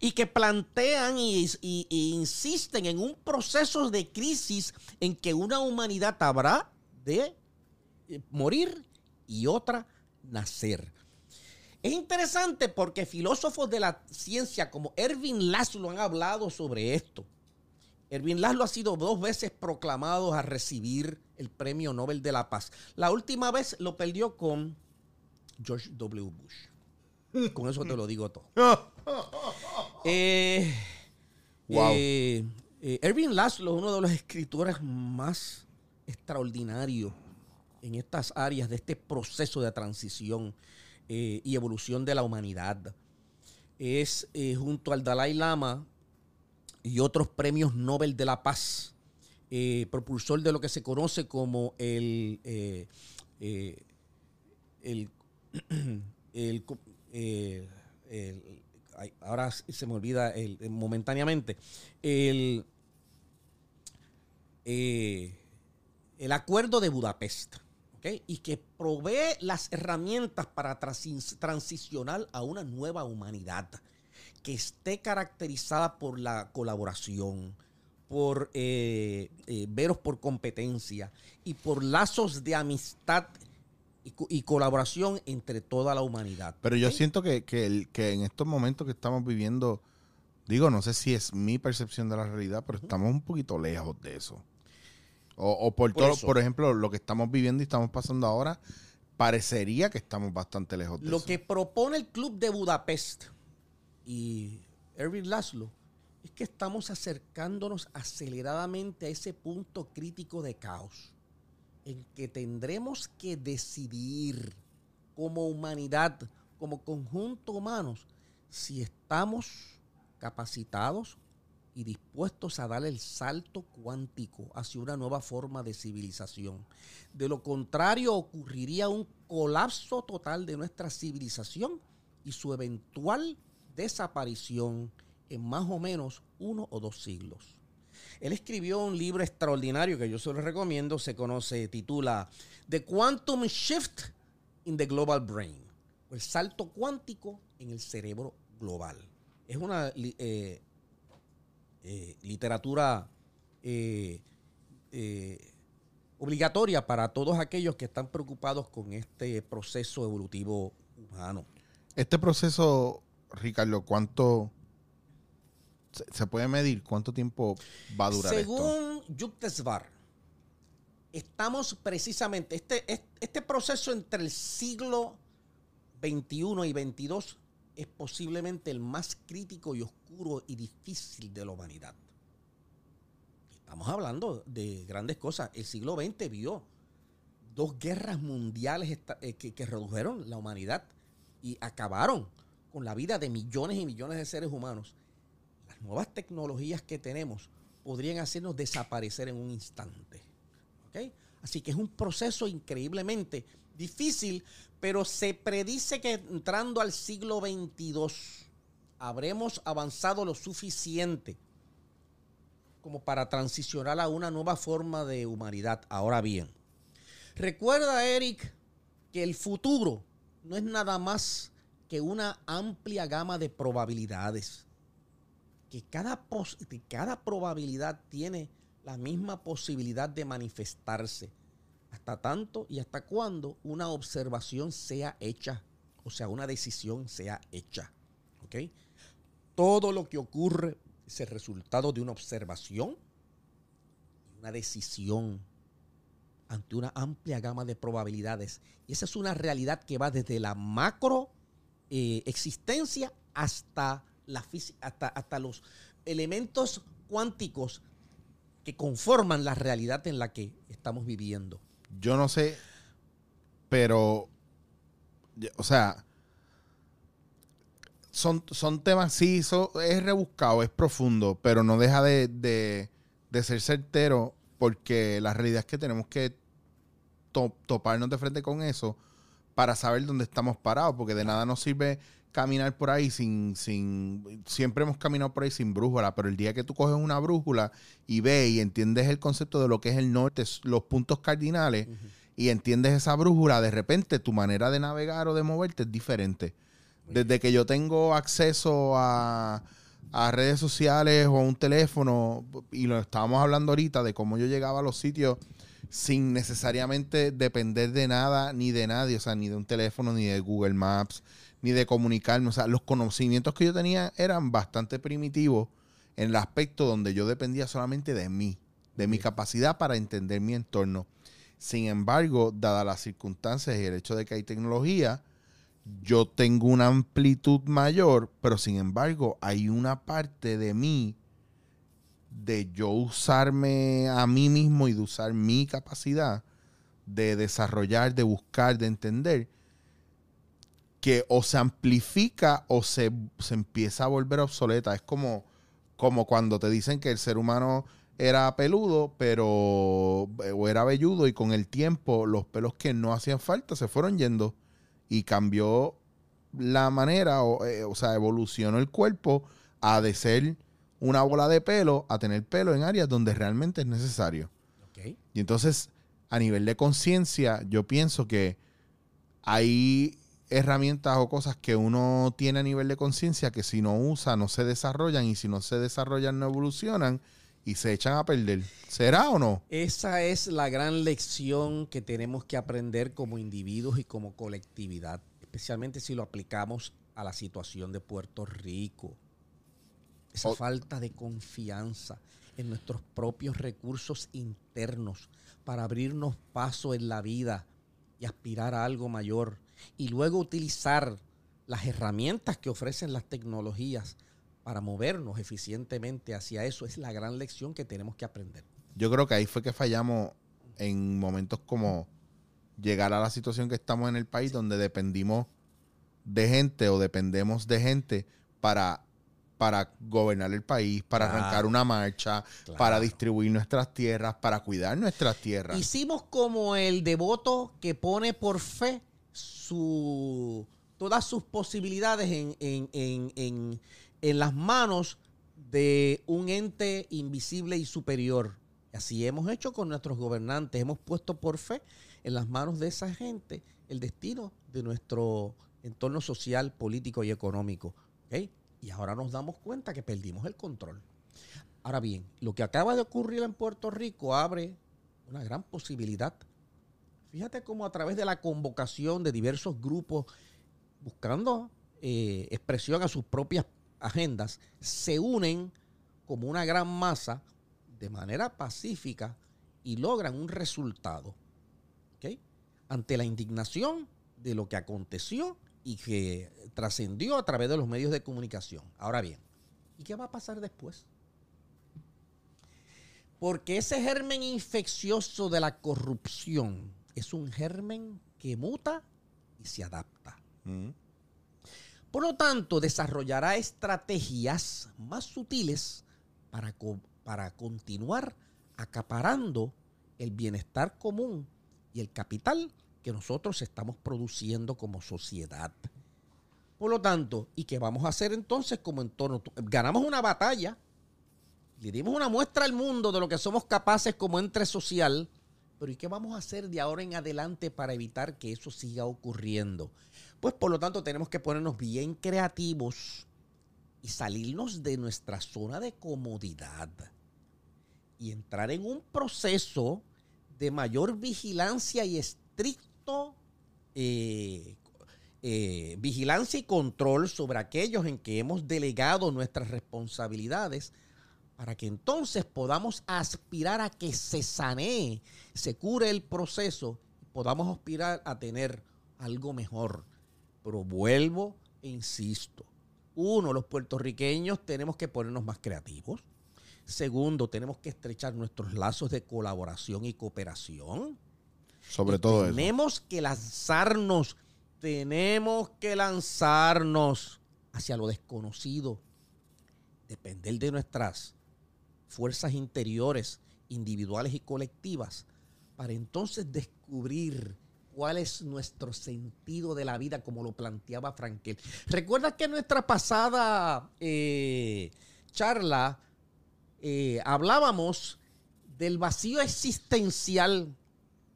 Y que plantean y insisten en un proceso de crisis en que una humanidad habrá de eh, morir y otra nacer. Es interesante porque filósofos de la ciencia como Erwin Laszlo han hablado sobre esto. Erwin Laszlo ha sido dos veces proclamado a recibir el Premio Nobel de la Paz. La última vez lo perdió con George W. Bush. Con eso te lo digo todo. <laughs> Eh, Wow. eh, eh, Erwin Laszlo es uno de los escritores más extraordinarios en estas áreas de este proceso de transición eh, y evolución de la humanidad. Es junto al Dalai Lama y otros premios Nobel de la Paz, propulsor de lo que se conoce como el, el, <clears throat> el eh, ahora se me olvida el, el- momentáneamente, el, eh, el acuerdo de Budapest, y que provee las herramientas para transi- transicionar a una nueva humanidad que esté caracterizada por la colaboración, por eh, eh, veros por competencia y por lazos de amistad y, co- y colaboración entre toda la humanidad. Pero yo siento que, que, el- que en estos momentos que estamos viviendo, digo, no sé si es mi percepción de la realidad, pero estamos un poquito lejos de eso. O, o por, Por todo, eso. por ejemplo, lo que estamos viviendo y estamos pasando ahora, parecería que estamos bastante lejos de Lo eso. que propone el Club de Budapest y Erwin Laszlo es que estamos acercándonos aceleradamente a ese punto crítico de caos en que tendremos que decidir como humanidad, como conjunto humanos, si estamos capacitados y dispuestos a dar el salto cuántico hacia una nueva forma de civilización. De lo contrario, ocurriría un colapso total de nuestra civilización y su eventual desaparición en más o menos uno o dos siglos. Él escribió un libro extraordinario que yo se lo recomiendo, se conoce, titula The Quantum Shift in the Global Brain, el salto cuántico en el cerebro global. Es una eh, eh, literatura eh, obligatoria para todos aquellos que están preocupados con este proceso evolutivo humano. Este proceso, Ricardo, ¿cuánto se, puede medir? ¿Cuánto tiempo va a durar esto? Según Yuktesvar, estamos precisamente, este, es- este proceso entre el siglo XXI y XXII es posiblemente el más crítico y oscuro y difícil de la humanidad. Estamos hablando de grandes cosas. El siglo XX vio dos guerras mundiales eh, que, que redujeron la humanidad y acabaron con la vida de millones y millones de seres humanos nuevas tecnologías que tenemos podrían hacernos desaparecer en un instante. ¿ok? Así que es un proceso increíblemente difícil, pero se predice que entrando al siglo XXII habremos avanzado lo suficiente como para transicionar a una nueva forma de humanidad. Ahora bien, recuerda, Eric, que el futuro no es nada más que una amplia gama de probabilidades que cada, pos- cada probabilidad tiene la misma posibilidad de manifestarse. Hasta tanto y hasta cuando una observación sea hecha, o sea, una decisión sea hecha. ¿Ok? Todo lo que ocurre es el resultado de una observación y una decisión ante una amplia gama de probabilidades. Y esa es una realidad que va desde la macro existencia hasta, la hasta, hasta los elementos cuánticos que conforman la realidad en la que estamos viviendo. Yo no sé, pero, o sea, son, son temas, sí, so- es rebuscado, es profundo, pero no deja de, de- de ser certero porque la realidad es que tenemos que to- toparnos de frente con eso para saber dónde estamos parados, porque de nada nos sirve caminar por ahí sin, sin, siempre hemos caminado por ahí sin brújula, pero el día que tú coges una brújula y ves y entiendes el concepto de lo que es el norte, los puntos cardinales, y entiendes esa brújula, de repente tu manera de navegar o de moverte es diferente. Desde que yo tengo acceso a, a redes sociales o a un teléfono, y lo estábamos hablando ahorita de cómo yo llegaba a los sitios sin necesariamente depender de nada ni de nadie, o sea, ni de un teléfono, ni de Google Maps, ni de comunicarme. O sea, los conocimientos que yo tenía eran bastante primitivos en el aspecto donde yo dependía solamente de mí, de mi capacidad para entender mi entorno. Sin embargo, dadas las circunstancias y el hecho de que hay tecnología, yo tengo una amplitud mayor, pero sin embargo, hay una parte de mí de yo usarme a mí mismo y de usar mi capacidad de desarrollar, de buscar, de entender, que o se amplifica o se, se empieza a volver obsoleta. Es como, como cuando te dicen que el ser humano era peludo, pero o era velludo y con el tiempo los pelos que no hacían falta se fueron yendo y cambió la manera, o, eh, o sea, evolucionó el cuerpo a de ser una bola de pelo a tener pelo en áreas donde realmente es necesario. Y entonces, a nivel de conciencia, yo pienso que hay herramientas o cosas que uno tiene a nivel de conciencia que si no usa no se desarrollan y si no se desarrollan no evolucionan y se echan a perder. ¿Será o no? Esa es la gran lección que tenemos que aprender como individuos y como colectividad, especialmente si lo aplicamos a la situación de Puerto Rico. Esa falta de confianza en nuestros propios recursos internos para abrirnos paso en la vida y aspirar a algo mayor y luego utilizar las herramientas que ofrecen las tecnologías para movernos eficientemente hacia eso es la gran lección que tenemos que aprender. Yo creo que ahí fue que fallamos en momentos como llegar a la situación que estamos en el país donde dependimos de gente o dependemos de gente para para gobernar el país, para Claro. arrancar una marcha, Claro. para distribuir nuestras tierras, para cuidar nuestras tierras. Hicimos como el devoto que pone por fe su, todas sus posibilidades en, en- en- en- las manos de un ente invisible y superior. Así hemos hecho con nuestros gobernantes. Hemos puesto por fe en las manos de esa gente el destino de nuestro entorno social, político y económico. ¿ok? Y ahora nos damos cuenta que perdimos el control. Ahora bien, lo que acaba de ocurrir en Puerto Rico abre una gran posibilidad. Fíjate cómo a través de la convocación de diversos grupos buscando eh, expresión a sus propias agendas, se unen como una gran masa de manera pacífica y logran un resultado. ¿ok? Ante la indignación de lo que aconteció y que trascendió a través de los medios de comunicación. Ahora bien, ¿y qué va a pasar después? Porque ese germen infeccioso de la corrupción es un germen que muta y se adapta. Mm. Por lo tanto, desarrollará estrategias más sutiles para, co- para continuar acaparando el bienestar común y el capital que nosotros estamos produciendo como sociedad. Por lo tanto, ¿y qué vamos a hacer entonces como entorno? Ganamos una batalla, le dimos una muestra al mundo de lo que somos capaces como ente social, pero ¿y qué vamos a hacer de ahora en adelante para evitar que eso siga ocurriendo? Pues por lo tanto tenemos que ponernos bien creativos y salirnos de nuestra zona de comodidad y entrar en un proceso de mayor vigilancia y estricto eh, eh, vigilancia y control sobre aquellos en que hemos delegado nuestras responsabilidades para que entonces podamos aspirar a que se sanee, se cure el proceso, podamos aspirar a tener algo mejor. Pero vuelvo e insisto. Uno, los puertorriqueños tenemos que ponernos más creativos. Segundo, tenemos que estrechar nuestros lazos de colaboración y cooperación. Sobre Y todo eso. Tenemos que lanzarnos, tenemos que lanzarnos hacia lo desconocido. Depender de nuestras fuerzas interiores, individuales y colectivas, para entonces descubrir cuál es nuestro sentido de la vida, como lo planteaba Frankel. Recuerda que en nuestra pasada eh, charla eh, hablábamos del vacío existencial,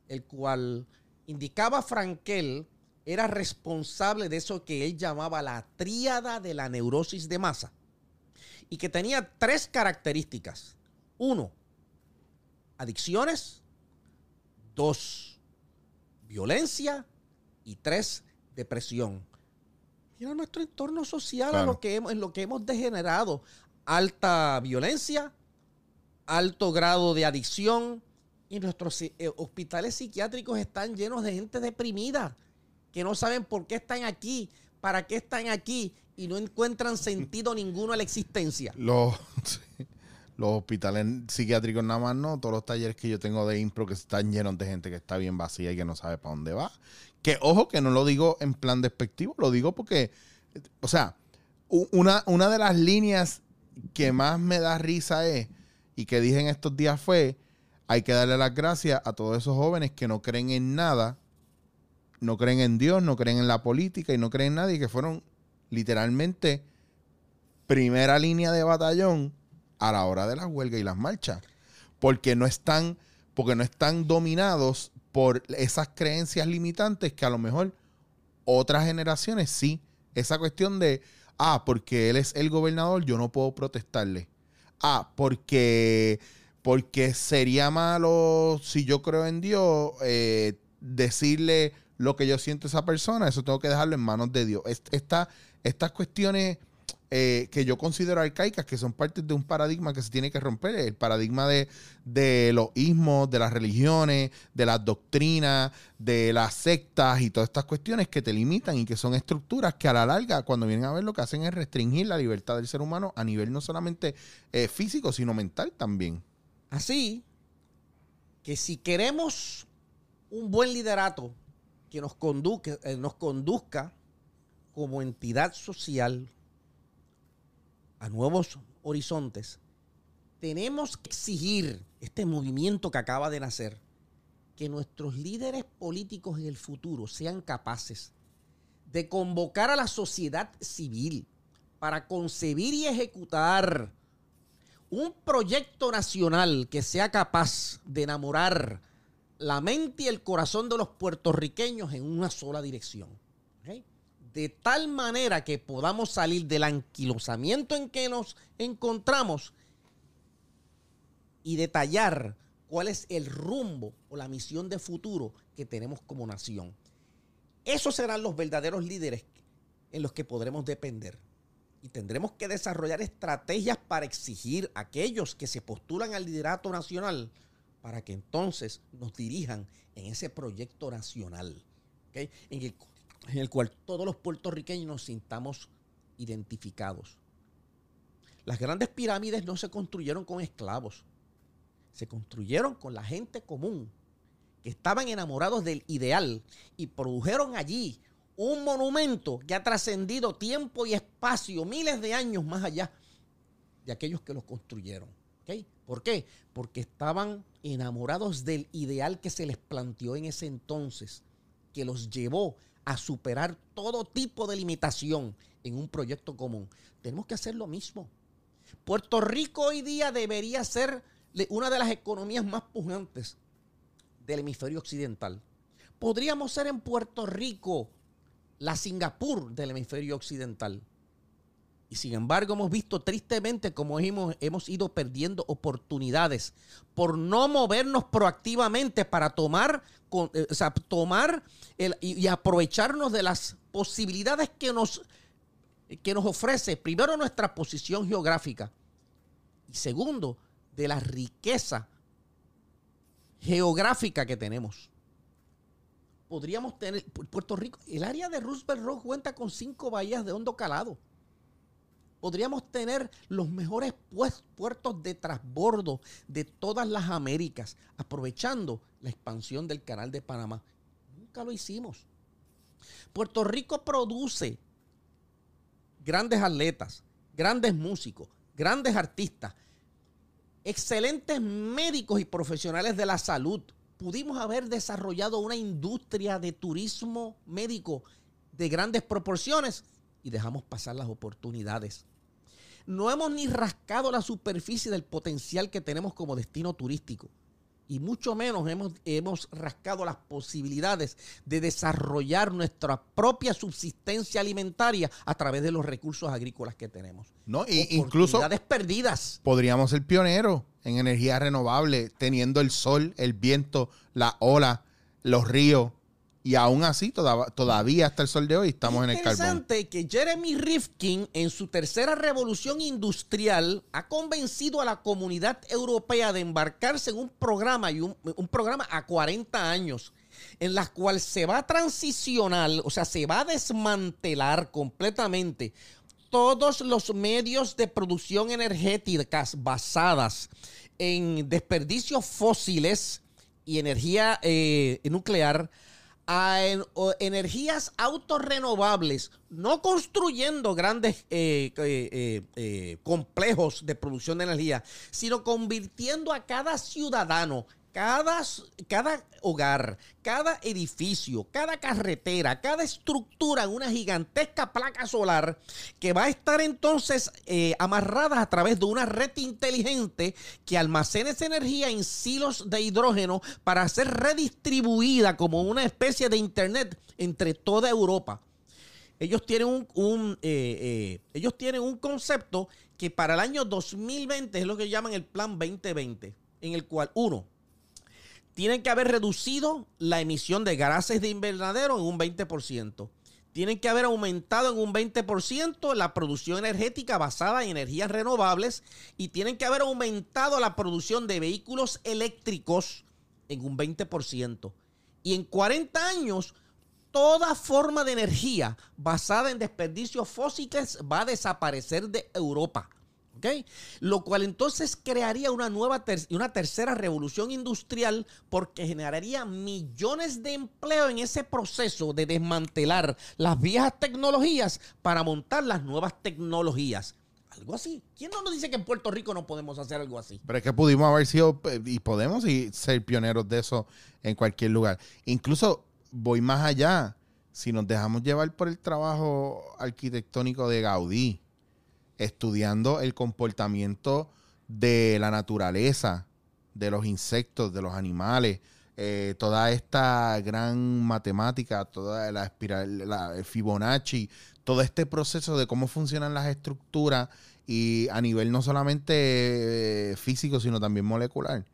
el cual indicaba Frankel era responsable de eso que él llamaba la tríada de la neurosis de masa y que tenía tres características. Uno, adicciones. Dos, violencia. Y tres, depresión. Mira nuestro entorno social a lo que hemos, en lo que hemos degenerado. Alta violencia, alto grado de adicción. Y nuestros eh, hospitales psiquiátricos están llenos de gente deprimida que no saben por qué están aquí, para qué están aquí y no encuentran sentido ninguno a la existencia. Los, <laughs> los hospitales psiquiátricos nada más no, todos los talleres que yo tengo de impro que están llenos de gente que está bien vacía y que no sabe para dónde va. Que ojo que no lo digo en plan despectivo, lo digo porque, o sea, una, una de las líneas que más me da risa es, y que dije en estos días fue, hay que darle las gracias a todos esos jóvenes que no creen en nada, no creen en Dios, no creen en la política y no creen en nadie, que fueron literalmente primera línea de batallón a la hora de las huelgas y las marchas. Porque no están, porque no están dominados por esas creencias limitantes que a lo mejor otras generaciones sí. Esa cuestión de, ah, porque él es el gobernador, yo no puedo protestarle. Ah, porque, porque sería malo si yo creo en Dios eh, decirle lo que yo siento a esa persona, eso tengo que dejarlo en manos de Dios. Est- esta- estas cuestiones eh, que yo considero arcaicas, que son parte de un paradigma que se tiene que romper, el paradigma de, de los ismos, de las religiones, de las doctrinas, de las sectas y todas estas cuestiones que te limitan y que son estructuras que a la larga, cuando vienen a ver, lo que hacen es restringir la libertad del ser humano a nivel no solamente eh, físico, sino mental también. Así que si queremos un buen liderato que nos conduzca, eh, nos conduzca como entidad social, a nuevos horizontes, tenemos que exigir este movimiento que acaba de nacer, que nuestros líderes políticos en el futuro sean capaces de convocar a la sociedad civil para concebir y ejecutar un proyecto nacional que sea capaz de enamorar la mente y el corazón de los puertorriqueños en una sola dirección. De tal manera que podamos salir del anquilosamiento en que nos encontramos y detallar cuál es el rumbo o la misión de futuro que tenemos como nación. Esos serán los verdaderos líderes en los que podremos depender. Y tendremos que desarrollar estrategias para exigir a aquellos que se postulan al liderato nacional para que entonces nos dirijan en ese proyecto nacional, ¿ok? en, el, en el cual todos los puertorriqueños nos sintamos identificados. Las grandes pirámides no se construyeron con esclavos, se construyeron con la gente común, que estaban enamorados del ideal y produjeron allí un monumento que ha trascendido tiempo y espacio, miles de años más allá de aquellos que los construyeron. ¿ok? ¿Por qué? Porque estaban enamorados del ideal que se les planteó en ese entonces, que los llevó a superar todo tipo de limitación en un proyecto común. Tenemos que hacer lo mismo. Puerto Rico hoy día debería ser una de las economías más pujantes del hemisferio occidental. Podríamos ser en Puerto Rico la Singapur del hemisferio occidental. Y sin embargo hemos visto tristemente cómo hemos, hemos ido perdiendo oportunidades por no movernos proactivamente para tomar, con- eh, o sea, tomar el- y, aprovecharnos de las posibilidades que nos, que nos ofrece primero nuestra posición geográfica y segundo de la riqueza geográfica que tenemos. Podríamos tener Pu- Puerto Rico, el área de Roosevelt Road cuenta con cinco bahías de hondo calado. Podríamos tener los mejores pues- puertos de transbordo de todas las Américas, aprovechando la expansión del canal de Panamá. Nunca lo hicimos. Puerto Rico produce grandes atletas, grandes músicos, grandes artistas, excelentes médicos y profesionales de la salud. Pudimos haber desarrollado una industria de turismo médico de grandes proporciones y dejamos pasar las oportunidades. No hemos ni rascado la superficie del potencial que tenemos como destino turístico. Y mucho menos hemos, hemos rascado las posibilidades de desarrollar nuestra propia subsistencia alimentaria a través de los recursos agrícolas que tenemos. No, y incluso perdidas. podríamos ser pioneros en energía renovable, teniendo el sol, el viento, la ola, los ríos. Y aún así, toda- todavía hasta el sol de hoy estamos en el carbón. interesante que Jeremy Rifkin, en su tercera revolución industrial, ha convencido a la comunidad europea de embarcarse en un programa y un programa a 40 años, en la cual se va a transicionar, o sea, se va a desmantelar completamente todos los medios de producción energéticas basadas en desperdicios fósiles y energía eh, nuclear a en- energías autorrenovables, no construyendo grandes eh, eh, eh, complejos de producción de energía, sino convirtiendo a cada ciudadano, cada, cada hogar, cada edificio, cada carretera, cada estructura en una gigantesca placa solar que va a estar entonces eh, amarrada a través de una red inteligente que almacena esa energía en silos de hidrógeno para ser redistribuida como una especie de internet entre toda Europa. Ellos tienen un, un, eh, eh, ellos tienen un concepto que para el año 2020 es lo que llaman el plan 2020, en el cual uno, tienen que haber reducido la emisión de gases de invernadero en un 20%. Tienen que haber aumentado en un 20% la producción energética basada en energías renovables y tienen que haber aumentado la producción de vehículos eléctricos en un 20%. Y en 40 años, toda forma de energía basada en desperdicios fósiles va a desaparecer de Europa. Lo cual entonces crearía una nueva ter- una tercera revolución industrial porque generaría millones de empleo en ese proceso de desmantelar las viejas tecnologías para montar las nuevas tecnologías. Algo así. ¿Quién no nos dice que en Puerto Rico no podemos hacer algo así? Pero es que pudimos haber sido eh, y podemos y ser pioneros de eso en cualquier lugar. Incluso voy más allá. Si nos dejamos llevar por el trabajo arquitectónico de Gaudí, estudiando el comportamiento de la naturaleza, de los insectos, de los animales, eh, toda esta gran matemática, toda la espiral, la Fibonacci, todo este proceso de cómo funcionan las estructuras y a nivel no solamente eh, físico, sino también molecular.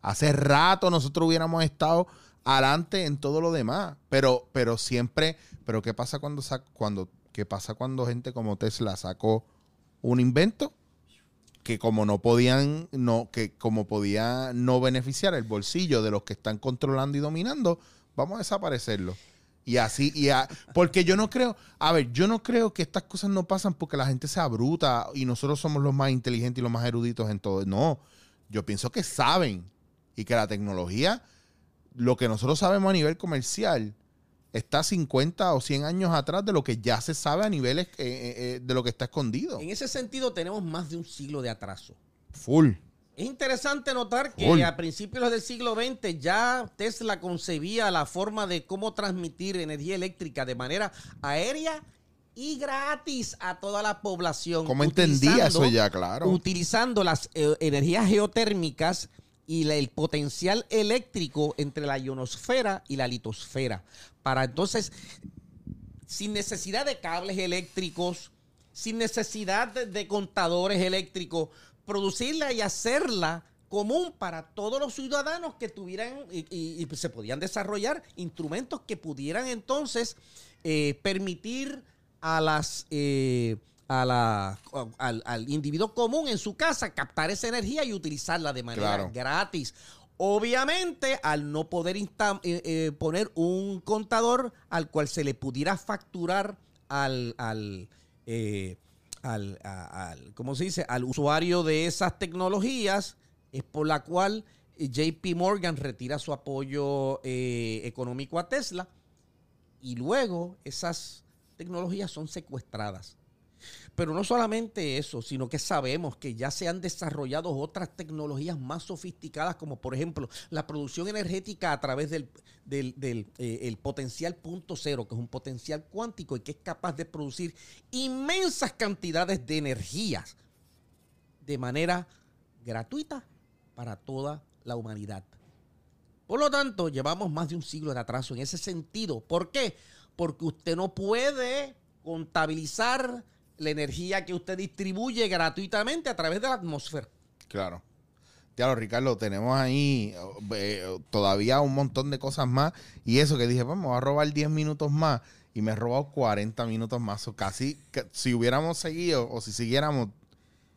Hace rato nosotros hubiéramos estado adelante en todo lo demás, pero, pero siempre, pero ¿qué pasa cuando, cuando, qué pasa cuando gente como Tesla sacó un invento? que como no podían, no, que como podía no beneficiar el bolsillo de los que están controlando y dominando, vamos a desaparecerlo. Y así, y a- porque yo no creo, a ver, yo no creo que estas cosas no pasan porque la gente sea bruta y nosotros somos los más inteligentes y los más eruditos en todo. No, yo pienso que saben y que la tecnología, lo que nosotros sabemos a nivel comercial, está 50 o 100 años atrás de lo que ya se sabe a niveles eh, eh, eh, de lo que está escondido. En ese sentido tenemos más de un siglo de atraso. Full. Es interesante notar que Full. a principios del siglo XX ya Tesla concebía la forma de cómo transmitir energía eléctrica de manera aérea y gratis a toda la población. ¿Cómo entendía eso ya? Claro. Utilizando las eh, energías geotérmicas y la- el potencial eléctrico entre la ionosfera y la litosfera. Para entonces, sin necesidad de cables eléctricos, sin necesidad de, de contadores eléctricos, producirla y hacerla común para todos los ciudadanos que tuvieran y, y- y se podían desarrollar instrumentos que pudieran entonces eh, permitir a las eh, a la, al, al individuo común en su casa captar esa energía y utilizarla de manera Claro. gratis. Obviamente, al no poder insta- eh, eh, poner un contador al cual se le pudiera facturar al, al, eh, al, al- ¿cómo se dice? Al usuario de esas tecnologías, es por la cual JP Morgan retira su apoyo económico a Tesla y luego esas tecnologías son secuestradas. Pero no solamente eso, sino que sabemos que ya se han desarrollado otras tecnologías más sofisticadas, como por ejemplo la producción energética a través del, del- eh, el potencial punto cero, que es un potencial cuántico y que es capaz de producir inmensas cantidades de energías de manera gratuita para toda la humanidad. Por lo tanto, llevamos más de un siglo de atraso en ese sentido. ¿Por qué? Porque usted no puede contabilizar la energía que usted distribuye gratuitamente a través de la atmósfera. Claro. Claro, Ricardo, tenemos ahí eh, todavía un montón de cosas más. Y eso que dije, pues me voy a robar 10 minutos más. Y me he robado 40 minutos más. O casi, que si hubiéramos seguido o si siguiéramos,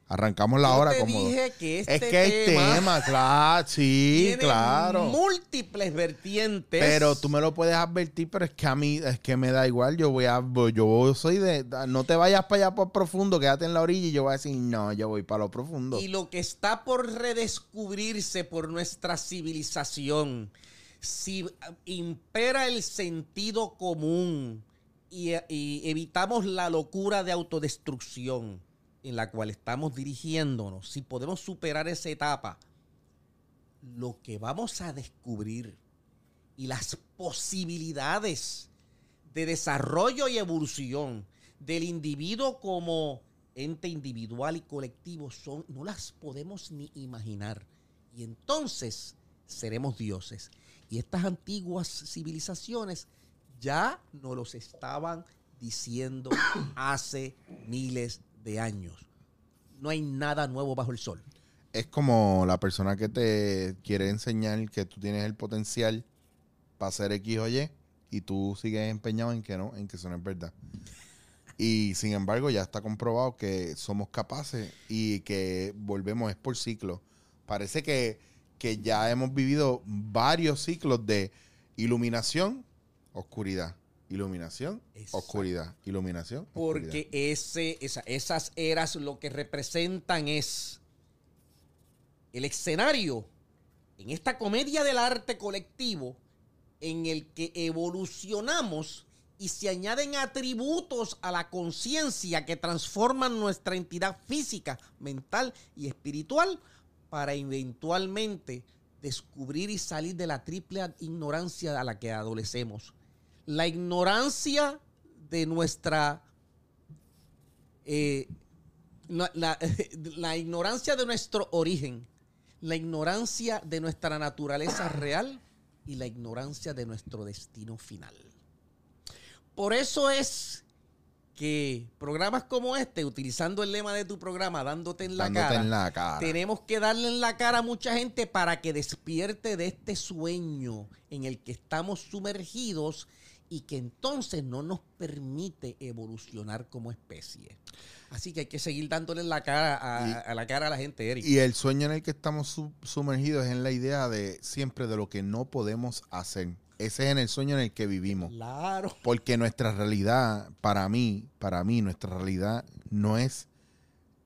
arrancamos la Yo hora te cómodo. dije que este es que el tema tema, claro, sí, tiene claro. múltiples vertientes. Pero tú me lo puedes advertir, pero es que a mí es que me da igual. Yo voy a, yo soy de, no te vayas para allá por profundo, quédate en la orilla y yo voy a decir, no, yo voy para lo profundo. Y lo que está por redescubrirse por nuestra civilización, si impera el sentido común y, y evitamos la locura de autodestrucción en la cual estamos dirigiéndonos, si podemos superar esa etapa, lo que vamos a descubrir y las posibilidades de desarrollo y evolución del individuo como ente individual y colectivo son no las podemos ni imaginar. Y entonces seremos dioses. Y estas antiguas civilizaciones ya nos los estaban diciendo hace miles de años no hay nada nuevo bajo el sol Es como la persona que te quiere enseñar que tú tienes el potencial para hacer X o Y y tú sigues empeñado en que no, en que eso no es verdad. Y sin embargo ya está comprobado que somos capaces y que volvemos, es por ciclo. Parece que, que ya hemos vivido varios ciclos de iluminación, oscuridad, iluminación, Exacto. oscuridad, iluminación. oscuridad. Porque ese, esa- esas eras lo que representan es el escenario en esta comedia del arte colectivo en el que evolucionamos y se añaden atributos a la conciencia que transforman nuestra entidad física, mental y espiritual para eventualmente descubrir y salir de la triple ignorancia a la que adolecemos. La ignorancia de nuestra... eh, la- la- <laughs> la ignorancia de nuestro origen, la ignorancia de nuestra naturaleza real y la ignorancia de nuestro destino final. Por eso es que programas como este, utilizando el lema de tu programa, dándote en la Dándote cara, en la cara. tenemos que darle en la cara a mucha gente para que despierte de este sueño en el que estamos sumergidos y que entonces no nos permite evolucionar como especie. Así que hay que seguir dándole la cara a, Y- a la cara a la gente, Eric. Y el sueño en el que estamos su- sumergidos es en la idea de siempre de lo que no podemos hacer. Ese es en el sueño en el que vivimos. Claro. Porque nuestra realidad, para mí, para mí, nuestra realidad no es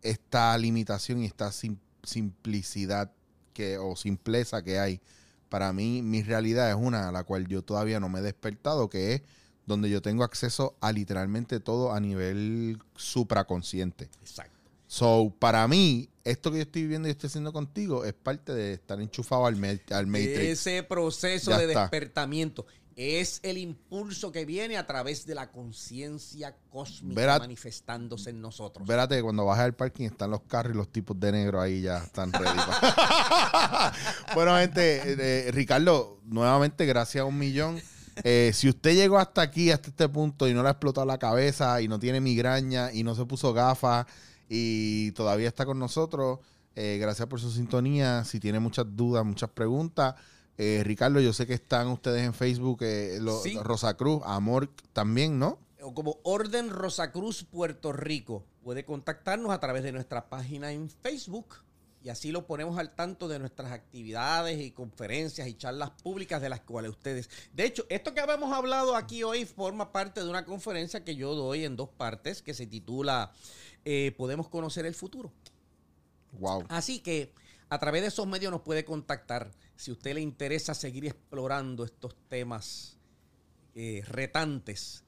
esta limitación y esta sim- simplicidad que, o simpleza que hay. Para mí, mi realidad es una a la cual yo todavía no me he despertado, que es donde yo tengo acceso a literalmente todo a nivel supraconsciente. Exacto. So, para mí, esto que yo estoy viviendo y estoy haciendo contigo es parte de estar enchufado al, al Matrix. Ese proceso Ya de está. despertamiento es el impulso que viene a través de la conciencia cósmica Verá- manifestándose en nosotros. Espérate, que cuando bajes al parking están los carros y los tipos de negro ahí ya están ready. <laughs> bueno, gente, eh, Ricardo, nuevamente gracias a un millón. Eh, si usted llegó hasta aquí, hasta este punto y no le ha explotado la cabeza y no tiene migraña y no se puso gafas y todavía está con nosotros, eh, gracias por su sintonía. Si tiene muchas dudas, muchas preguntas, eh, Ricardo, yo sé que están ustedes en Facebook, eh, lo- Sí. Rosacruz, Amor también, ¿no? o como Orden Rosacruz Puerto Rico. Puede contactarnos a través de nuestra página en Facebook y así lo ponemos al tanto de nuestras actividades y conferencias y charlas públicas de las cuales ustedes... De hecho, esto que habíamos hablado aquí hoy forma parte de una conferencia que yo doy en dos partes que se titula eh, Podemos conocer el futuro. Wow. Así que a través de esos medios nos puede contactar si a usted le interesa seguir explorando estos temas eh, retantes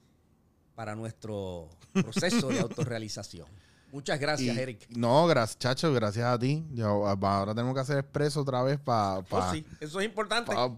para nuestro proceso de <laughs> autorrealización. Muchas gracias, Y- Eric. No, gracias, chacho, gracias a ti. Yo, ahora tenemos que hacer expreso otra vez para... Oh, sí, eso es importante. Échalo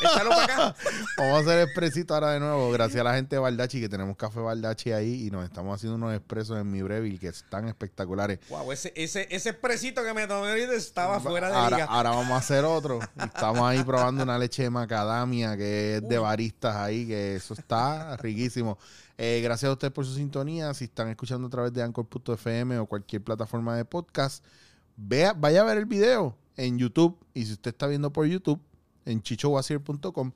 Échalo para acá. <laughs> Vamos a hacer expresito ahora de nuevo. Gracias a la gente de Baldachi, que tenemos café Baldachi ahí y nos estamos haciendo unos expresos en mi Breville que están espectaculares. Wow, ese, ese, ese expresito que me tomé estaba fuera de ahora, liga. ahora vamos a hacer otro. <laughs> Estamos ahí probando una leche de macadamia que es de baristas ahí, que eso está riquísimo. Eh, gracias a ustedes por su sintonía. Si están escuchando a través de Anchor.fm o cualquier plataforma de podcast, vea, vaya a ver el video en YouTube. Y si usted está viendo por YouTube, en chichowasir.com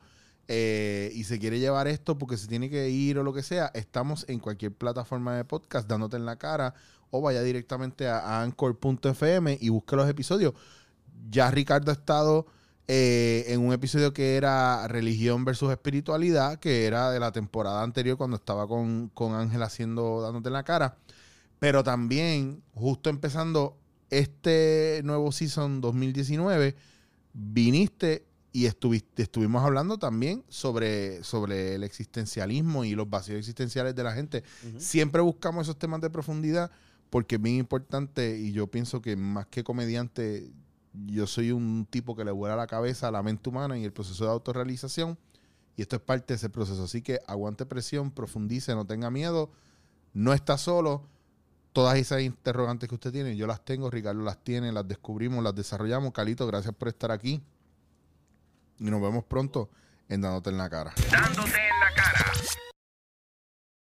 eh, y se quiere llevar esto porque se tiene que ir o lo que sea, estamos en cualquier plataforma de podcast dándote en la cara o vaya directamente a, a anchor.fm y busque los episodios. Ya Ricardo ha estado eh, en un episodio que era religión versus espiritualidad, que era de la temporada anterior cuando estaba con, con Ángel haciendo dándote en la cara. Pero también, justo empezando este nuevo season 2019, viniste y estuviste, estuvimos hablando también sobre, sobre el existencialismo y los vacíos existenciales de la gente. Siempre buscamos esos temas de profundidad porque es bien importante y yo pienso que más que comediante, yo soy un tipo que le vuela la cabeza a la mente humana y el proceso de autorrealización y esto es parte de ese proceso. Así que aguante presión, profundice, no tenga miedo, no está solo. Todas esas interrogantes que usted tiene, yo las tengo, Ricardo las tiene, las descubrimos, las desarrollamos. Calito, gracias por estar aquí. Y nos vemos pronto en Dándote en la cara. Dándote en la cara.